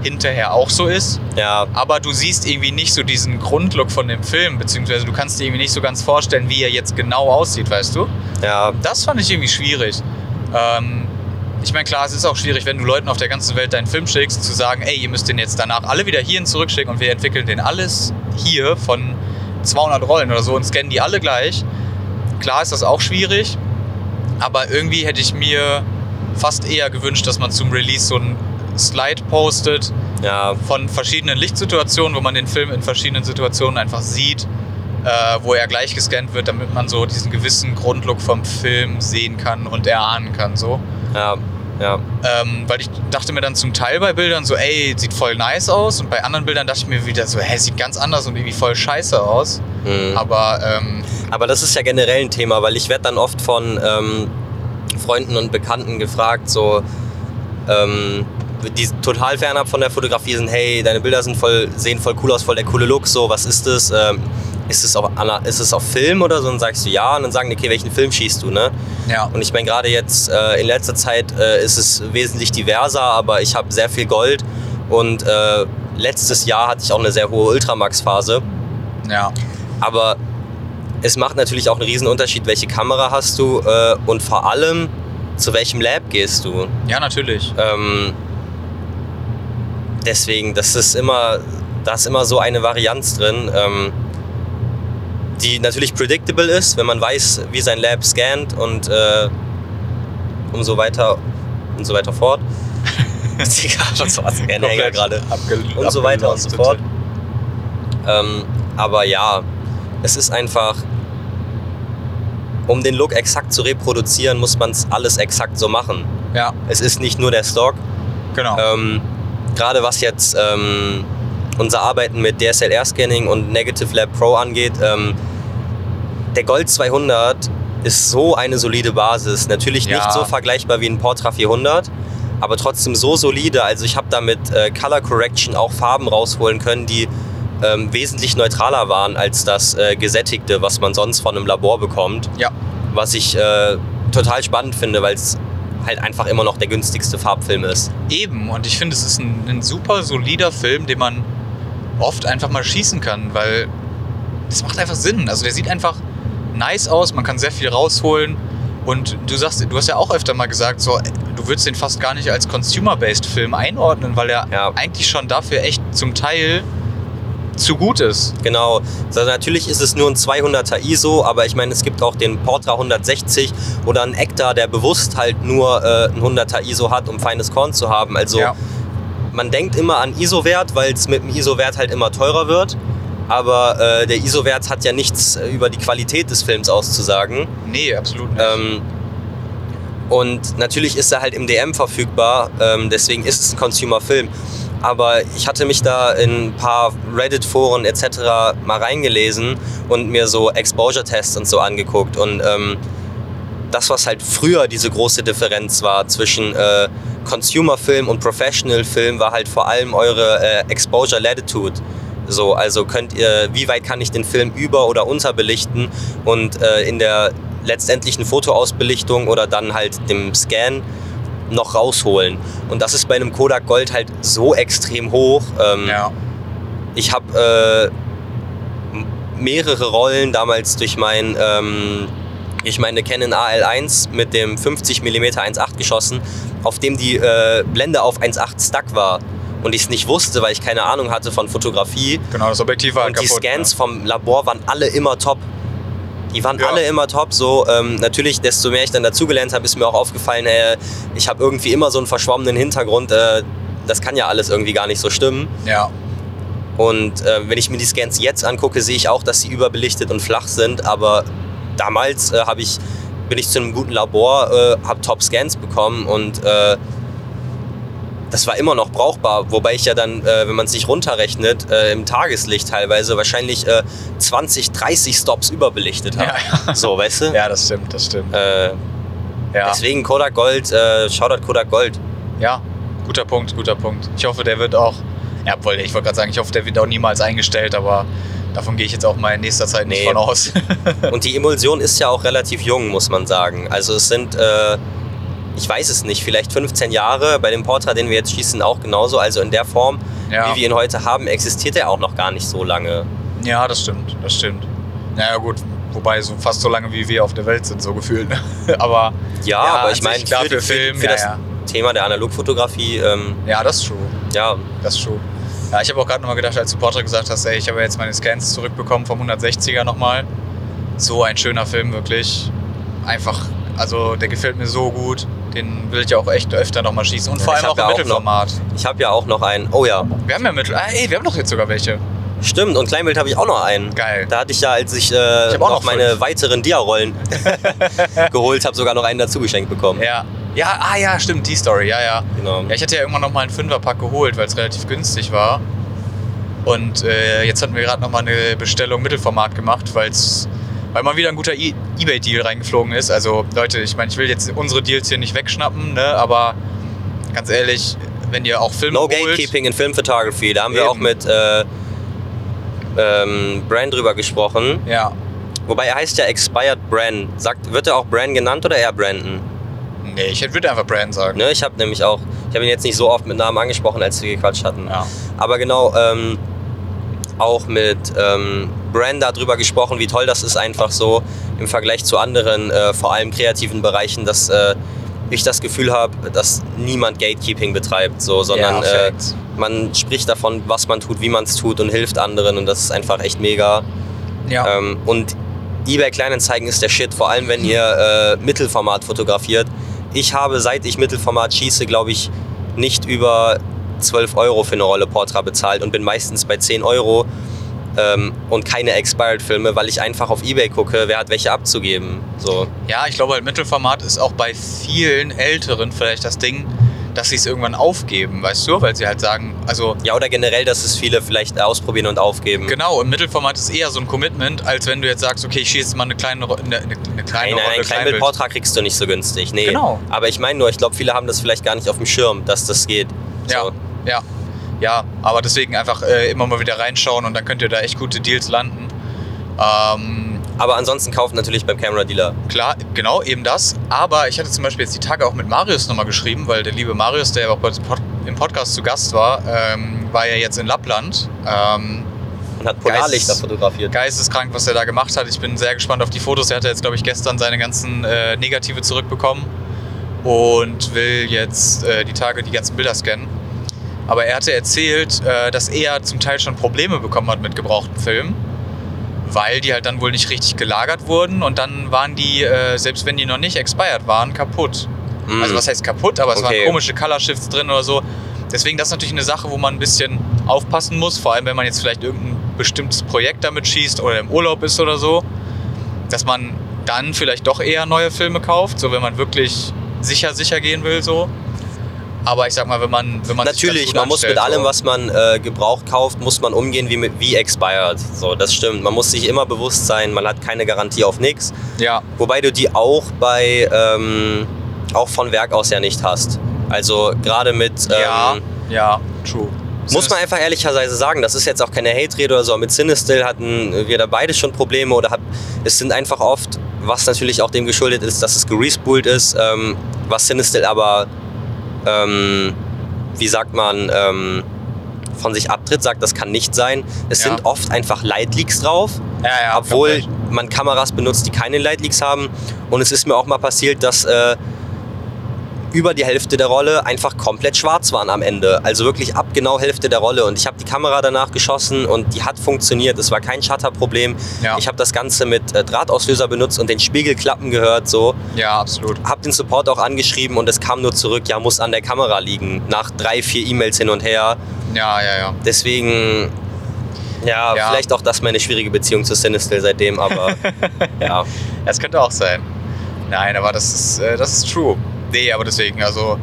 hinterher auch so ist, Ja, aber du siehst irgendwie nicht so diesen Grundlook von dem Film, beziehungsweise du kannst dir irgendwie nicht so ganz vorstellen, wie er jetzt genau aussieht, weißt du? ja, Das fand ich irgendwie schwierig. Ähm, ich meine, klar, es ist auch schwierig, wenn du Leuten auf der ganzen Welt deinen Film schickst, zu sagen, ey, ihr müsst den jetzt danach alle wieder hierhin zurückschicken und wir entwickeln den alles hier von 200 Rollen oder so und scannen die alle gleich. Klar ist das auch schwierig, aber irgendwie hätte ich mir fast eher gewünscht, dass man zum Release so ein Slide postet ja, von verschiedenen Lichtsituationen, wo man den Film in verschiedenen Situationen einfach sieht, äh, wo er gleich gescannt wird, damit man so diesen gewissen Grundlook vom Film sehen kann und erahnen kann. So. Ja, ja. Ähm, weil ich dachte mir dann zum Teil bei Bildern so, ey, sieht voll nice aus. Und bei anderen Bildern dachte ich mir wieder so, hey, sieht ganz anders und irgendwie voll scheiße aus. Hm. Aber ähm, Aber das ist ja generell ein Thema, weil ich werde dann oft von ähm, Freunden und Bekannten gefragt, so, ähm, die total fernab von der Fotografie sind, hey, deine Bilder sind voll, sehen voll cool aus, voll der coole Look, so, was ist das? Ist es, auf, ist es auf Film oder so? Und dann sagst du ja und dann sagen die, okay, welchen Film schießt du, ne? Ja. Und ich meine, gerade jetzt äh, in letzter Zeit äh, ist es wesentlich diverser, aber ich habe sehr viel Gold und äh, letztes Jahr hatte ich auch eine sehr hohe Ultramax-Phase. Ja. Aber es macht natürlich auch einen riesen Unterschied, welche Kamera hast du äh, und vor allem zu welchem Lab gehst du. Ja, natürlich. Ähm, deswegen, das ist immer, da ist immer so eine Varianz drin, ähm, die natürlich predictable ist, wenn man weiß, wie sein Lab scannt und äh, und so weiter und so weiter fort. <laughs> Digga, was war's? Ein Hänger gerade. Und so weiter und so fort. Ähm, aber ja, es ist einfach, um den Look exakt zu reproduzieren, muss man es alles exakt so machen. Ja, Es ist nicht nur der Stock. genau. Ähm, Gerade was jetzt ähm, unser Arbeiten mit DSLR-Scanning und Negative Lab Pro angeht, ähm, der Gold 200 ist so eine solide Basis. Natürlich Ja. nicht so vergleichbar wie ein Portra 400, aber trotzdem so solide. Also ich habe damit äh, Color Correction auch Farben rausholen können, die ähm, wesentlich neutraler waren als das äh, gesättigte, was man sonst von einem Labor bekommt. Ja. Was ich äh, total spannend finde, weil es halt einfach immer noch der günstigste Farbfilm ist. Eben, und ich finde, es ist ein, ein super solider Film, den man oft einfach mal schießen kann, weil das macht einfach Sinn. Also der sieht einfach nice aus, man kann sehr viel rausholen. Und du sagst, du hast ja auch öfter mal gesagt, so, du würdest den fast gar nicht als Consumer-Based Film einordnen, weil er Ja. eigentlich schon dafür echt zum Teil zu gut ist. Genau. Also natürlich ist es nur ein 200er ISO, aber ich meine, es gibt auch den Portra 160 oder einen Ektar, der bewusst halt nur äh, ein 100er ISO hat, um feines Korn zu haben. Also Ja. Man denkt immer an ISO-Wert, weil es mit dem ISO-Wert halt immer teurer wird. Aber äh, der ISO-Wert hat ja nichts äh, über die Qualität des Films auszusagen. Nee, absolut nicht. Ähm, und natürlich ist er halt im DM verfügbar, ähm, deswegen ist es ein Consumer-Film. Aber ich hatte mich da in ein paar Reddit-Foren etc. mal reingelesen und mir so Exposure-Tests und so angeguckt. Und ähm, das, was halt früher diese große Differenz war zwischen äh, Consumer-Film und Professional-Film, war halt vor allem eure äh, Exposure-Latitude. So, also könnt ihr, wie weit kann ich den Film über- oder unterbelichten und äh, in der letztendlichen Fotoausbelichtung oder dann halt dem Scan noch rausholen. Und das ist bei einem Kodak Gold halt so extrem hoch. Ähm, ja. ich habe äh, mehrere Rollen damals durch mein ähm, ich meine Canon AL1 mit dem 50 mm 1.8 geschossen, auf dem die äh, Blende auf 1.8 stuck war und ich es nicht wusste, weil ich keine Ahnung hatte von Fotografie. Genau, das Objektiv war Und die kaputt. Scans vom Labor waren alle immer top. Die waren Ja. alle immer top. So ähm, natürlich, desto mehr ich dann dazugelernt habe, ist mir auch aufgefallen, äh, ich habe irgendwie immer so einen verschwommenen Hintergrund. Äh, das kann ja alles irgendwie gar nicht so stimmen. Ja. ja. Und äh, wenn ich mir die Scans jetzt angucke, sehe ich auch, dass sie überbelichtet und flach sind. Aber damals äh, habe ich, bin ich zu einem guten Labor, äh, habe Top-Scans bekommen und äh, das war immer noch brauchbar. Wobei ich ja dann, äh, wenn man es sich runterrechnet, äh, im Tageslicht teilweise wahrscheinlich äh, 20, 30 Stops überbelichtet habe. Ja, <laughs> So, weißt du? ja, das stimmt, das stimmt. Äh, Ja. Deswegen Kodak Gold, äh, Shoutout Kodak Gold. Ja, guter Punkt, guter Punkt. Ich hoffe, der wird auch, ja, ich wollte gerade sagen, ich hoffe, der wird auch niemals eingestellt, aber davon gehe ich jetzt auch mal in nächster Zeit nicht Nee. von aus. <laughs> Und die Emulsion ist ja auch relativ jung, muss man sagen. Also es sind, äh, ich weiß es nicht, vielleicht 15 Jahre. Bei dem Portra, den wir jetzt schießen, auch genauso. Also in der Form, ja. wie wir ihn heute haben, existiert er auch noch gar nicht so lange. ja, das stimmt, das stimmt. Naja, gut, wobei so fast so lange wie wir auf der Welt sind, so gefühlt. ne? <laughs> aber Ja, Ja, aber ich meine, für, für für, Film, für ja, das. Thema der Analogfotografie, ähm, ja, das ist true. ja, Das ist true. Ja, ich habe auch gerade nochmal gedacht, als du Portrait gesagt hast, ey, ich habe jetzt meine Scans zurückbekommen vom 160er nochmal. So ein schöner Film, wirklich. Einfach, also der gefällt mir so gut. Den will ich ja auch echt öfter nochmal schießen. Und vor ich allem auch ja im auch Mittelformat. ich habe ja auch noch einen. Oh ja, Wir haben ja Mittel. Ah, ey, wir haben doch jetzt sogar welche. stimmt. Und Kleinbild habe ich auch noch einen. Geil. Da hatte ich ja, als ich, äh, auch noch noch meine weiteren Dia-Rollen <laughs> geholt habe, sogar noch einen dazu geschenkt bekommen. Ja. Ja, ah ja, stimmt, die Story, ja, ja. Genau. Ja, ich hatte ja irgendwann nochmal einen Fünferpack geholt, weil es relativ günstig war. Und äh, jetzt hatten wir gerade nochmal eine Bestellung Mittelformat gemacht, weil's, weil mal wieder ein guter E- Ebay-Deal reingeflogen ist. Also Leute, ich meine, ich will jetzt unsere Deals hier nicht wegschnappen, ne? aber ganz ehrlich, wenn ihr auch Filme No holt. Gatekeeping in Film Photography. Da haben wir Eben. auch mit äh, ähm, Bran drüber gesprochen. Ja. Wobei er heißt ja Expired Bran. Sagt, wird er auch Bran genannt oder eher Brandon? Nee, ich würde einfach Brand sagen. Ne, ich habe nämlich auch, ich habe ihn jetzt nicht so oft mit Namen angesprochen, als wir gequatscht hatten. Ja. Aber genau, ähm, auch mit ähm, Brand darüber gesprochen, wie toll das ist, einfach so im Vergleich zu anderen, äh, vor allem kreativen Bereichen, dass äh, ich das Gefühl habe, dass niemand Gatekeeping betreibt, so, sondern Ja, äh, man spricht davon, was man tut, wie man es tut und hilft anderen und das ist einfach echt mega. Ja. Ähm, und eBay Kleinanzeigen ist der Shit, vor allem wenn ihr äh, Mittelformat fotografiert. Ich habe, seit ich Mittelformat schieße, glaube ich, nicht über 12 Euro für eine Rolle Portra bezahlt und bin meistens bei 10 Euro ähm, und keine Expired-Filme, weil ich einfach auf Ebay gucke, wer hat welche abzugeben. So. Ja, ich glaube halt Mittelformat ist auch bei vielen Älteren vielleicht das Ding, dass sie es irgendwann aufgeben, weißt du? Weil sie halt sagen, also Ja, oder generell, dass es viele vielleicht ausprobieren und aufgeben. genau, im Mittelformat ist eher so ein Commitment, als wenn du jetzt sagst, okay, ich schieße mal eine kleine, eine, eine, eine kleine Nein, nein, Rolle ein Kleinbild. Kleinbildporträt kriegst du nicht so günstig. Nee. Genau. Aber ich meine nur, ich glaube, viele haben das vielleicht gar nicht auf dem Schirm, dass das geht. Ja, So. ja. Ja, aber deswegen einfach äh, immer mal wieder reinschauen und dann könnt ihr da echt gute Deals landen. Ähm, Aber ansonsten kauft natürlich beim Camera Dealer. Klar, genau, eben das. Aber ich hatte zum Beispiel jetzt die Tage auch mit Marius nochmal geschrieben, weil der liebe Marius, der ja auch im Podcast zu Gast war, ähm, war ja jetzt in Lappland. Ähm, Und hat Polarlichter Geist- fotografiert. geisteskrank, was er da gemacht hat. Ich bin sehr gespannt auf die Fotos. Er hatte jetzt, glaube ich, gestern seine ganzen äh, Negative zurückbekommen und will jetzt äh, die Tage die ganzen Bilder scannen. Aber er hatte erzählt, äh, dass er zum Teil schon Probleme bekommen hat mit gebrauchten Filmen, weil die halt dann wohl nicht richtig gelagert wurden und dann waren die, äh, selbst wenn die noch nicht expired waren, kaputt. Mm. Also was heißt kaputt, aber es Okay. waren komische Color Shifts drin oder so. Deswegen das ist natürlich eine Sache, wo man ein bisschen aufpassen muss, vor allem wenn man jetzt vielleicht irgendein bestimmtes Projekt damit schießt oder im Urlaub ist oder so, dass man dann vielleicht doch eher neue Filme kauft, so wenn man wirklich sicher sicher gehen will so. Aber ich sag mal, wenn man wenn man Natürlich, man muss mit allem, was man äh, gebraucht kauft, muss man umgehen wie, wie expired. So, das stimmt. Man muss sich immer bewusst sein, man hat keine Garantie auf nichts. ja Wobei du die auch bei ähm, auch von Werk aus ja nicht hast. Also gerade mit ähm, ja ja true. Muss man einfach ehrlicherweise sagen, das ist jetzt auch keine Hate-Rede oder so, mit Cinestill hatten wir da beide schon Probleme oder hat, es sind einfach oft, was natürlich auch dem geschuldet ist, dass es gerespoolt ist, ähm, was Cinestill aber, ähm, wie sagt man, ähm, von sich abtritt, sagt, das kann nicht sein. Es Ja. sind oft einfach Light-Leaks drauf, ja, ja, obwohl man Kameras benutzt, die keine Light-Leaks haben. Und es ist mir auch mal passiert, dass äh, über die Hälfte der Rolle einfach komplett schwarz waren am Ende. Also wirklich ab genau Hälfte der Rolle. Und ich habe die Kamera danach geschossen und die hat funktioniert. Es war kein Shutterproblem. Ja. Ich habe das Ganze mit äh, Drahtauslöser benutzt und den Spiegelklappen gehört. So, ja, absolut. habe den Support auch angeschrieben und es kam nur zurück. Ja, muss an der Kamera liegen. Nach drei, vier E-Mails hin und her. Ja, ja, ja. Deswegen, ja, Ja. vielleicht auch das meine schwierige Beziehung zu Sinistil seitdem. Aber <laughs> ja. Das könnte auch sein. Nein, aber das ist, äh, das ist true. Nee, aber deswegen, also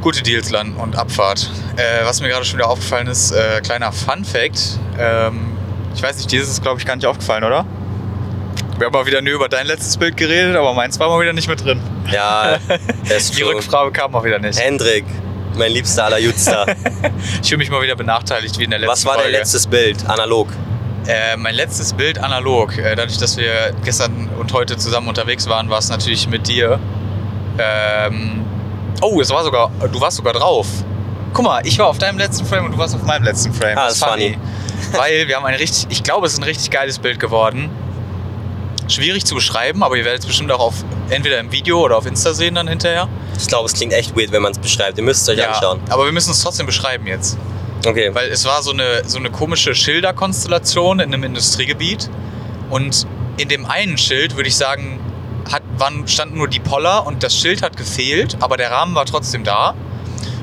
gute Deals landen und Abfahrt. Äh, was mir gerade schon wieder aufgefallen ist, äh, kleiner Fun Fact. Ähm, ich weiß nicht, dieses ist glaube ich gar nicht aufgefallen, oder? Wir haben mal wieder nur über dein letztes Bild geredet, aber meins war mal wieder nicht mit drin. Ja, <laughs> ist Die true. Rückfrage kam mal wieder nicht. Hendrik, mein liebster aller Jutster. <laughs> Ich fühle mich mal wieder benachteiligt wie in der letzten Was war dein Folge. letztes Bild? Analog. Äh, mein letztes Bild analog. Äh, dadurch, dass wir gestern und heute zusammen unterwegs waren, war es natürlich mit dir. Ähm, oh, es war sogar, du warst sogar drauf. Guck mal, ich war auf deinem letzten Frame und du warst auf meinem letzten Frame. Ah, das ist funny. Weil wir haben ein richtig, ich glaube, es ist ein richtig geiles Bild geworden. Schwierig zu beschreiben, aber ihr werdet es bestimmt auch auf, entweder im Video oder auf Insta sehen dann hinterher. Ich glaube, es klingt echt weird, wenn man es beschreibt. Ihr müsst es euch anschauen. aber wir müssen es trotzdem beschreiben jetzt. Okay. Weil es war so eine, so eine komische Schilderkonstellation in einem Industriegebiet. Und in dem einen Schild, würde ich sagen, hat, waren, standen nur die Poller und das Schild hat gefehlt, aber der Rahmen war trotzdem da.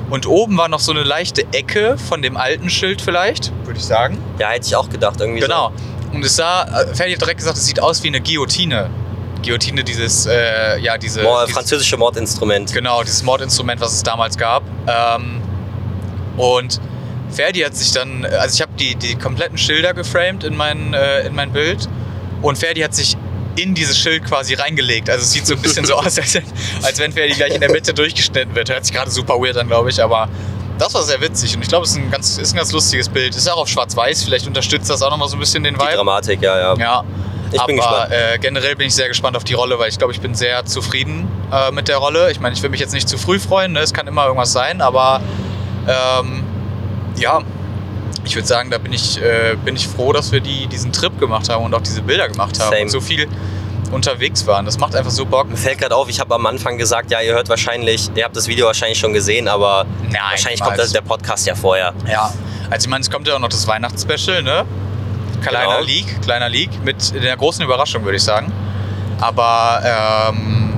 Und oben war noch so eine leichte Ecke von dem alten Schild vielleicht, würde ich sagen. Ja, hätte ich auch gedacht. Irgendwie Genau. Und es sah, äh, Ferdi hat direkt gesagt, es sieht aus wie eine Guillotine. Guillotine, dieses, äh, ja, diese. so. Mord, dieses, französische Mordinstrument. Genau, dieses Mordinstrument, was es damals gab. Ähm, und Ferdi hat sich dann, also ich habe die, die kompletten Schilder geframed in mein, äh, in mein Bild und Ferdi hat sich in dieses Schild quasi reingelegt. Also es sieht so ein bisschen so aus, als, als wenn die gleich in der Mitte durchgeschnitten wird. Hört sich gerade super weird an, glaube ich, aber das war sehr witzig und ich glaube, es ist ein, ganz, ist ein ganz lustiges Bild. Ist auch auf schwarz-weiß, vielleicht unterstützt das auch nochmal so ein bisschen den Die Vibe. Dramatik, ja, ja. Ja, Ich aber bin gespannt. Äh, generell bin ich sehr gespannt auf die Rolle, weil ich glaube, ich bin sehr zufrieden äh, mit der Rolle. Ich meine, ich will mich jetzt nicht zu früh freuen, ne? es kann immer irgendwas sein, aber ähm, ja, ich würde sagen, da bin ich, äh, bin ich froh, dass wir die, diesen Trip gemacht haben und auch diese Bilder gemacht haben Same. und so viel unterwegs waren. Das macht einfach so Bock. Mir fällt gerade auf, ich habe am Anfang gesagt, ja, ihr hört wahrscheinlich, ihr habt das Video wahrscheinlich schon gesehen, aber Nein, wahrscheinlich kommt das, der Podcast ja vorher. Ja, also ich meine, es kommt ja auch noch das Weihnachtsspecial, ne? Kleiner Genau. Leak, kleiner Leak mit der großen Überraschung, würde ich sagen. Aber ähm,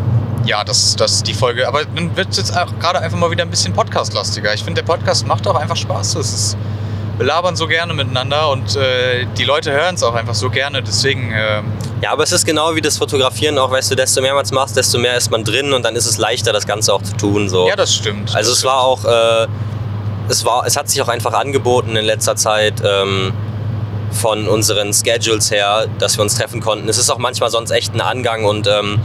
ja, das, das die Folge. Aber dann wird es jetzt auch gerade einfach mal wieder ein bisschen Podcast-lastiger. Ich finde, der Podcast macht auch einfach Spaß. Es ist, wir labern so gerne miteinander und äh, die Leute hören es auch einfach so gerne. Deswegen, ähm, Ja, aber es ist genau wie das Fotografieren auch, weißt du, desto mehr man es macht, desto mehr ist man drin und dann ist es leichter, das Ganze auch zu tun. So. ja, das stimmt. Also das es war auch, äh, es war, es hat sich auch einfach angeboten in letzter Zeit ähm, von unseren Schedules her, dass wir uns treffen konnten. Es ist auch manchmal sonst echt ein Angang und ähm,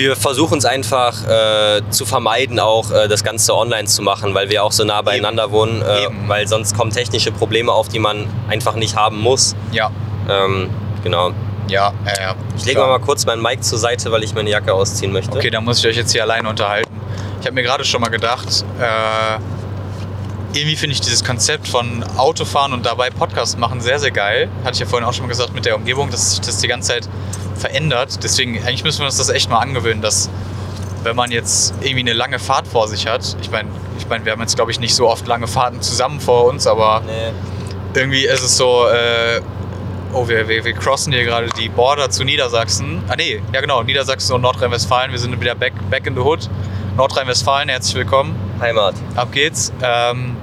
wir versuchen es einfach äh, zu vermeiden, auch äh, das Ganze online zu machen, weil wir auch so nah beieinander wohnen, äh, Eben. weil sonst kommen technische Probleme auf, die man einfach nicht haben muss. Ja, Ähm, genau. ja, ja, ja. Ich lege mal kurz meinen Mic zur Seite, weil ich meine Jacke ausziehen möchte. Okay, dann muss ich euch jetzt hier alleine unterhalten. Ich habe mir gerade schon mal gedacht, äh, irgendwie finde ich dieses Konzept von Autofahren und dabei Podcast machen sehr, sehr geil. Hatte ich ja vorhin auch schon mal gesagt mit der Umgebung, dass sich das die ganze Zeit verändert. Deswegen, eigentlich müssen wir uns das echt mal angewöhnen, dass wenn man jetzt irgendwie eine lange Fahrt vor sich hat, ich meine, ich mein, wir haben jetzt glaube ich nicht so oft lange Fahrten zusammen vor uns, aber Nee. irgendwie ist es so, äh, oh, wir, wir, wir crossen hier gerade die Border zu Niedersachsen. Ah nee, ja genau, Niedersachsen und Nordrhein-Westfalen. Wir sind wieder back, back in the hood. Nordrhein-Westfalen, herzlich willkommen. Heimat. Ab geht's. Ähm,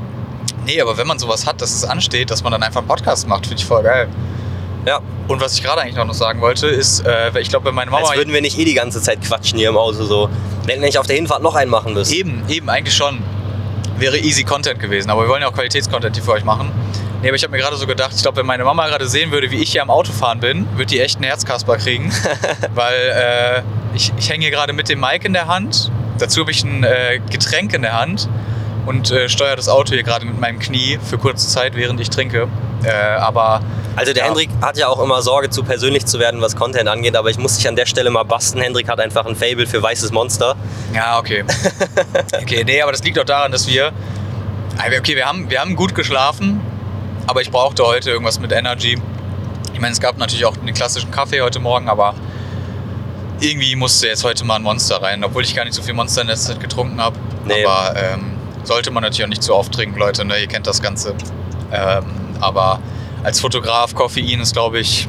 nee, aber wenn man sowas hat, dass es ansteht, dass man dann einfach einen Podcast macht, finde ich voll geil. Ja. Und was ich gerade eigentlich noch sagen wollte, ist, äh, ich glaube, wenn meine Mama... Als würden wir nicht eh die ganze Zeit quatschen hier im Auto so. Wir hätten nicht auf der Hinfahrt noch einen machen müssen. Eben, eben, eigentlich schon. Wäre easy Content gewesen, aber wir wollen ja auch Qualitätscontent hier für euch machen. Nee, aber ich habe mir gerade so gedacht, ich glaube, wenn meine Mama gerade sehen würde, wie ich hier am Auto fahren bin, würde die echt einen Herzkasper kriegen. <laughs> weil äh, ich, ich hänge hier gerade mit dem Mic in der Hand, dazu habe ich ein äh, Getränk in der Hand und äh, steuere das Auto hier gerade mit meinem Knie für kurze Zeit, während ich trinke. Äh, aber Also der Ja. Hendrik hat ja auch immer Sorge, zu persönlich zu werden, was Content angeht, aber ich muss dich an der Stelle mal basten. Hendrik hat einfach ein Fable für weißes Monster. Ja, okay. <laughs> okay, nee, aber das liegt auch daran, dass wir. Okay, wir haben, wir haben gut geschlafen, aber ich brauchte heute irgendwas mit Energy. Ich meine, es gab natürlich auch den klassischen Kaffee heute Morgen, aber irgendwie musste jetzt heute mal ein Monster rein, obwohl ich gar nicht so viel Monster in letzter Zeit getrunken habe. Nee. Aber ähm, sollte man natürlich auch nicht zu oft trinken, Leute, ne? ihr kennt das Ganze. Ähm, aber als Fotograf, Koffein ist, glaube ich,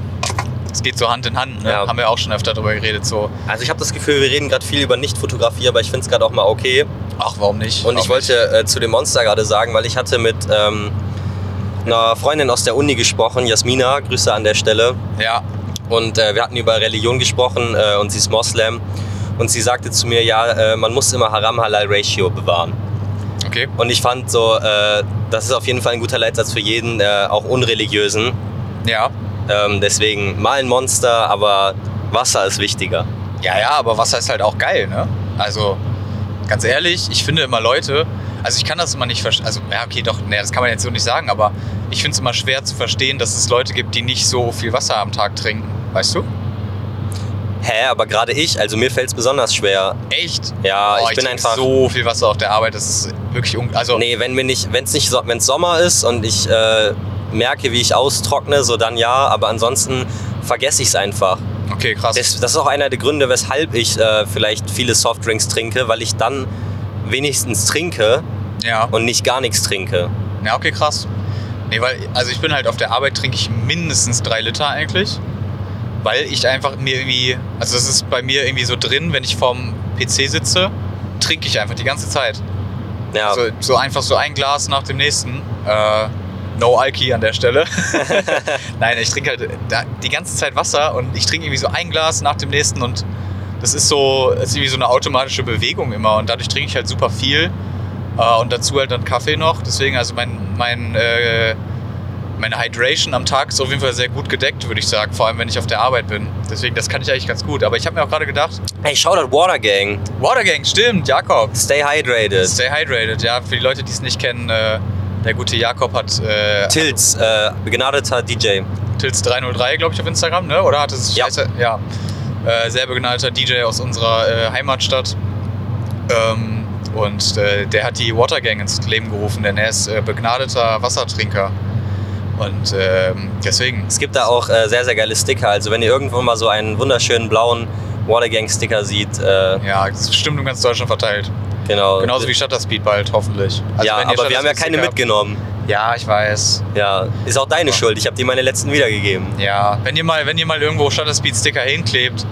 es geht so Hand in Hand. Ne? Ja. Haben wir auch schon öfter darüber geredet. So, Also ich habe das Gefühl, wir reden gerade viel über Nicht-Fotografie, aber ich finde es gerade auch mal okay. ach, warum nicht? Und ich Warum nicht? wollte äh, zu dem Monster gerade sagen, weil ich hatte mit ähm, einer Freundin aus der Uni gesprochen, Jasmina, Grüße an der Stelle. Ja, Und äh, wir hatten über Religion gesprochen äh, und sie ist Moslem. Und sie sagte zu mir, ja, äh, man muss immer Haram-Halal-Ratio bewahren. okay. Und ich fand so, äh, das ist auf jeden Fall ein guter Leitsatz für jeden, äh, auch Unreligiösen. Ja. Ähm, deswegen mal ein Monster, aber Wasser ist wichtiger. Ja, ja, aber was heißt halt auch geil, ne? Also, ganz ehrlich, ich finde immer Leute, also ich kann das immer nicht verstehen, also, ja, okay, doch, ne, das kann man jetzt so nicht sagen, aber ich finde es immer schwer zu verstehen, dass es Leute gibt, die nicht so viel Wasser am Tag trinken, weißt du? Hä, aber gerade ich, also mir fällt es besonders schwer. Echt? Ja, Oh, ich bin trinke einfach. so viel Wasser auf der Arbeit, das ist wirklich, un also, Nee, wenn mir nicht, wenn es nicht, so, wenn's Sommer ist und ich äh, merke, wie ich austrockne, so dann ja, aber ansonsten vergesse ich es einfach. okay, krass. Das, das ist auch einer der Gründe, weshalb ich äh, vielleicht viele Softdrinks trinke, weil ich dann wenigstens trinke ja. und nicht gar nichts trinke. Ja, okay, krass. Nee, weil, also ich bin halt auf der Arbeit, trinke ich mindestens drei Liter eigentlich. Weil ich einfach mir irgendwie, also das ist bei mir irgendwie so drin, wenn ich vorm PC sitze, trinke ich einfach die ganze Zeit. Ja, So, so einfach so ein Glas nach dem nächsten. Äh, no Alki an der Stelle. <laughs> Nein, ich trinke halt die ganze Zeit Wasser und ich trinke irgendwie so ein Glas nach dem nächsten und das ist so, das ist irgendwie so eine automatische Bewegung immer und dadurch trinke ich halt super viel. Äh, und dazu halt dann Kaffee noch. Deswegen, also mein, mein, äh, meine Hydration am Tag ist auf jeden Fall sehr gut gedeckt, würde ich sagen. Vor allem, wenn ich auf der Arbeit bin. Deswegen, das kann ich eigentlich ganz gut. Aber ich habe mir auch gerade gedacht, Hey, Shoutout Water Gang. Water Gang, stimmt, Jakob. Stay hydrated. Stay hydrated, ja. Für die Leute, die es nicht kennen, äh, der gute Jakob hat äh, Tilts, äh, begnadeter DJ. Tils 303, glaube ich, auf Instagram, ne? Oder hat es Ja. Scheiße? Ja. Äh, sehr begnadeter DJ aus unserer äh, Heimatstadt. Ähm, und äh, der hat die Water Gang ins Leben gerufen, denn er ist äh, begnadeter Wassertrinker. Und ähm, deswegen, Es gibt da auch äh, sehr, sehr geile Sticker. Also wenn ihr irgendwo mal so einen wunderschönen blauen Water Gang Sticker sieht, äh, ja, das ist bestimmt in ganz Deutschland verteilt. genau. Genauso wie Shutterspeed bald, hoffentlich. Also ja, aber wir haben ja keine habt- mitgenommen. Ja, ich weiß. Ja, ist auch deine Schuld. Ich habe dir meine letzten wiedergegeben. Ja, wenn ihr mal, wenn ihr mal irgendwo Shutterspeed-Sticker hinklebt,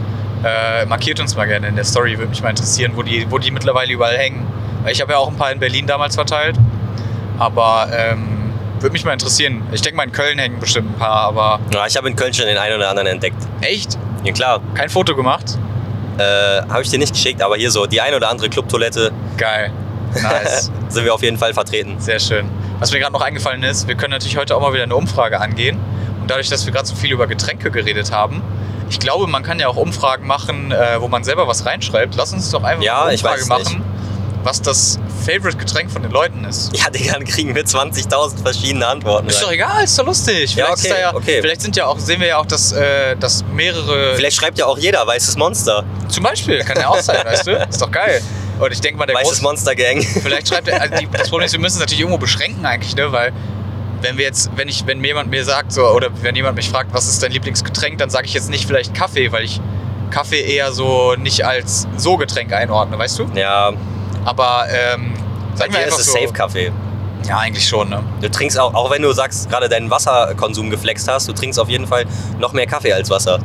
äh, markiert uns mal gerne in der Story. Würde mich mal interessieren, wo die, wo die mittlerweile überall hängen. Weil ich habe ja auch ein paar in Berlin damals verteilt. Aber ähm, würde mich mal interessieren. Ich denke mal, in Köln hängen bestimmt ein paar, aber Ja, ich habe in Köln schon den einen oder anderen entdeckt. echt? Ja klar, Kein Foto gemacht? äh, habe ich dir nicht geschickt, aber hier so die eine oder andere Clubtoilette Geil. <laughs> Nice. sind wir auf jeden Fall vertreten. Sehr schön. Was mir gerade noch eingefallen ist, wir können natürlich heute auch mal wieder eine Umfrage angehen. Und dadurch, dass wir gerade so viel über Getränke geredet haben, ich glaube, man kann ja auch Umfragen machen, äh, wo man selber was reinschreibt. Lass uns doch einfach Ja, eine Umfrage machen, was das Favorite-Getränk von den Leuten ist. Ja, Digga, dann kriegen wir 20.000 verschiedene Antworten. Ist doch egal, ist doch lustig. Vielleicht, Ja, okay, ja, okay. vielleicht sind ja auch, sehen wir ja auch, dass, äh, dass mehrere. Vielleicht schreibt ja auch jeder weißes Monster. Zum Beispiel, kann ja auch sein, weißt du? Ist doch geil. Und ich denke mal, der Weißes Monster Gang. <laughs> Vielleicht schreibt er, also die, das Problem ist, wir müssen es natürlich irgendwo beschränken eigentlich, ne? Weil wenn wir jetzt, wenn ich, wenn jemand mir sagt, so, oder wenn jemand mich fragt, was ist dein Lieblingsgetränk, dann sage ich jetzt nicht vielleicht Kaffee, weil ich Kaffee eher so nicht als so Getränk einordne, weißt du? Ja, Aber ähm, bei dir ist es so. Safe-Kaffee. Ja, eigentlich schon, ne? Du trinkst auch, auch wenn du sagst, gerade deinen Wasserkonsum geflext hast, du trinkst auf jeden Fall noch mehr Kaffee als Wasser.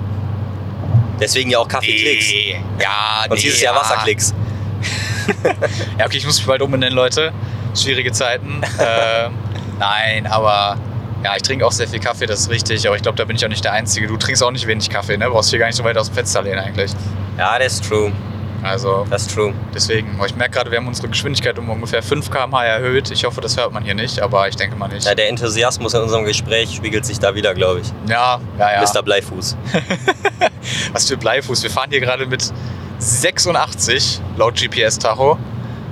Deswegen ja auch Kaffeeklicks. Nee. Ja, Und nee, dieses Jahr ja. Wasserklicks. <laughs> Ja, okay, ich muss mich bald umbenennen, Leute. Schwierige Zeiten. <laughs> ähm, nein, aber ja, ich trinke auch sehr viel Kaffee, das ist richtig. Aber ich glaube, da bin ich auch nicht der Einzige. Du trinkst auch nicht wenig Kaffee, ne? Brauchst hier gar nicht so weit aus dem Fenster lehnen eigentlich. Ja, das ist true. Also Das ist true. deswegen, aber ich merke gerade, wir haben unsere Geschwindigkeit um ungefähr 5 km/h erhöht. Ich hoffe, das hört man hier nicht, aber ich denke mal nicht. Ja, der Enthusiasmus in unserem Gespräch spiegelt sich da wieder, glaube ich. Ja, ja, ja. Mr. Bleifuß. <laughs> Was für Bleifuß. Wir fahren hier gerade mit 86 laut GPS-Tacho.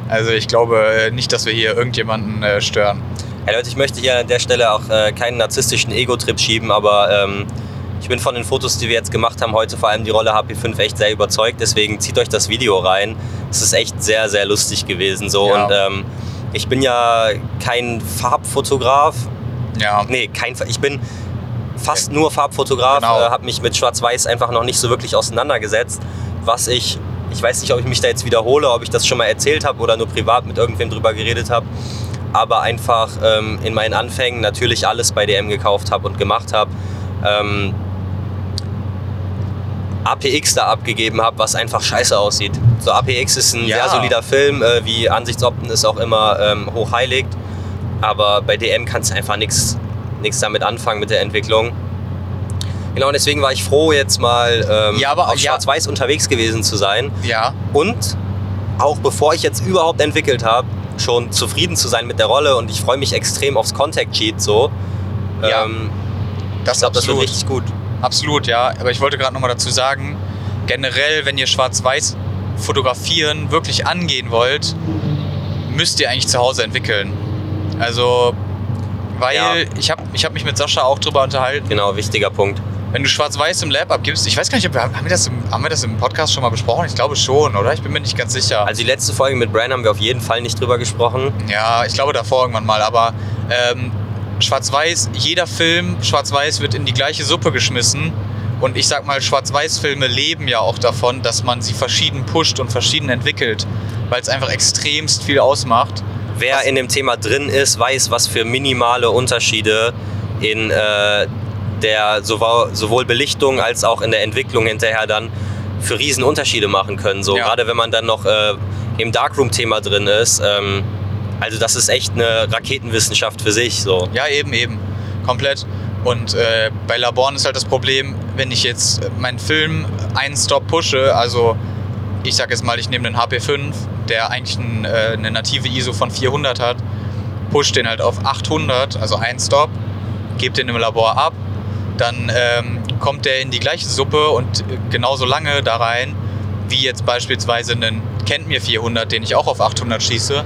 Also ich glaube äh, nicht, dass wir hier irgendjemanden äh, stören. Ja, Leute, ich möchte hier an der Stelle auch äh, keinen narzisstischen Ego-Trip schieben, aber ähm, ich bin von den Fotos, die wir jetzt gemacht haben, heute vor allem die Rolle HP5 echt sehr überzeugt. Deswegen zieht euch das Video rein. Es ist echt sehr, sehr lustig gewesen. So. Ja. Und ähm, ich bin ja kein Farbfotograf. Ja, Nee, kein, ich bin fast nur Farbfotograf, Genau. äh, habe mich mit Schwarz-Weiß einfach noch nicht so wirklich auseinandergesetzt. Was ich, ich weiß nicht, ob ich mich da jetzt wiederhole, ob ich das schon mal erzählt habe oder nur privat mit irgendwem drüber geredet habe, aber einfach ähm, in meinen Anfängen natürlich alles bei DM gekauft habe und gemacht habe. Ähm, APX da abgegeben habe, was einfach scheiße aussieht. So APX ist ein Ja. sehr solider Film, äh, wie Ansichtsopten es auch immer ähm, hochheiligt. Aber bei DM kannst du einfach nichts damit anfangen mit der Entwicklung. Genau, und deswegen war ich froh, jetzt mal ähm, Ja, aber- auf ja. Schwarz-Weiß unterwegs gewesen zu sein. ja, Und auch bevor ich jetzt überhaupt entwickelt habe, schon zufrieden zu sein mit der Rolle. Und ich freue mich extrem aufs Contact Sheet so. Ja. Ähm, das ich glaube, das wird richtig gut. Absolut, ja. Aber ich wollte gerade nochmal dazu sagen, generell, wenn ihr Schwarz-Weiß fotografieren wirklich angehen wollt, müsst ihr eigentlich zu Hause entwickeln. Also, weil Ja. ich habe ich hab mich mit Sascha auch drüber unterhalten. Genau, wichtiger Punkt. Wenn du Schwarz-Weiß im Lab abgibst, ich weiß gar nicht, ob wir, haben, wir das im, haben wir das im Podcast schon mal besprochen? Ich glaube schon, oder? Ich bin mir nicht ganz sicher. Also die letzte Folge mit Brian haben wir auf jeden Fall nicht drüber gesprochen. Ja, ich glaube davor irgendwann mal, aber ähm, Schwarz-Weiß, jeder Film, Schwarz-Weiß wird in die gleiche Suppe geschmissen. Und ich sag mal, Schwarz-Weiß-Filme leben ja auch davon, dass man sie verschieden pusht und verschieden entwickelt, weil es einfach extremst viel ausmacht. Wer Was- in dem Thema drin ist, weiß, was für minimale Unterschiede in äh, der sowohl, sowohl Belichtung als auch in der Entwicklung hinterher dann für riesen Unterschiede machen können. So Ja. gerade wenn man dann noch äh, im Darkroom-Thema drin ist. Ähm, also das ist echt eine Raketenwissenschaft für sich. So. Ja, eben, eben. Komplett. Und äh, bei Laborn ist halt das Problem, wenn ich jetzt meinen Film einen Stop pushe, also ich sag jetzt mal, ich nehme den HP5, der eigentlich ein, äh, eine native ISO von 400 hat, push den halt auf 800, also ein Stop. gebe den im Labor ab, dann ähm, kommt der in die gleiche Suppe und genauso lange da rein, wie jetzt beispielsweise einen Kennt mir 400, den ich auch auf 800 schieße.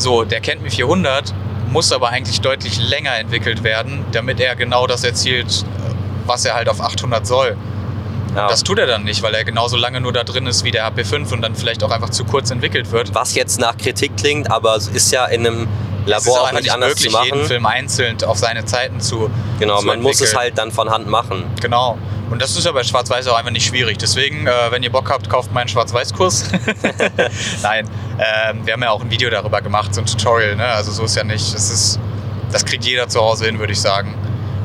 So, der Kennt mir 400 muss aber eigentlich deutlich länger entwickelt werden, damit er genau das erzielt, äh, was er halt auf 800 soll. Ja. Das tut er dann nicht, weil er genauso lange nur da drin ist wie der HP5 und dann vielleicht auch einfach zu kurz entwickelt wird. Was jetzt nach Kritik klingt, aber es ist ja in einem Es ist Labor auch auch nicht anders möglich, zu jeden machen. Film einzeln auf seine Zeiten zu Genau, zu man muss es entwickeln. halt dann von Hand machen. Genau. Und das ist ja bei Schwarz-Weiß auch einfach nicht schwierig. Deswegen, äh, wenn ihr Bock habt, kauft meinen Schwarz-Weiß-Kurs. <laughs> Nein, ähm, wir haben ja auch ein Video darüber gemacht, so ein Tutorial. Ne? Also so ist ja nicht. Es ist, das kriegt jeder zu Hause hin, würde ich sagen.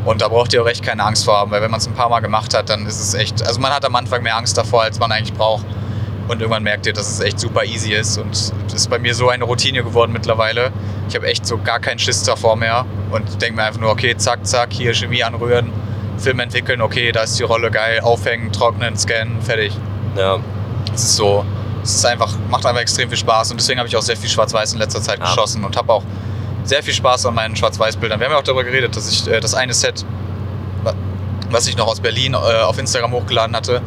Und da braucht ihr auch echt keine Angst vor haben, weil wenn man es ein paar Mal gemacht hat, dann ist es echt. Also man hat am Anfang mehr Angst davor, als man eigentlich braucht. Und irgendwann merkt ihr, dass es echt super easy ist. Und das ist bei mir so eine Routine geworden mittlerweile. Ich habe echt so gar keinen Schiss davor mehr. Und denke mir einfach nur, okay, zack, zack, hier Chemie anrühren, Film entwickeln, okay, da ist die Rolle geil, aufhängen, trocknen, scannen, fertig. Ja. Es ist so, es ist einfach, macht einfach extrem viel Spaß. Und deswegen habe ich auch sehr viel Schwarz-Weiß in letzter Zeit Ja. geschossen und habe auch sehr viel Spaß an meinen Schwarz-Weiß-Bildern. Wir haben ja auch darüber geredet, dass ich äh, das eine Set, wa- was ich noch aus Berlin äh, auf Instagram hochgeladen hatte,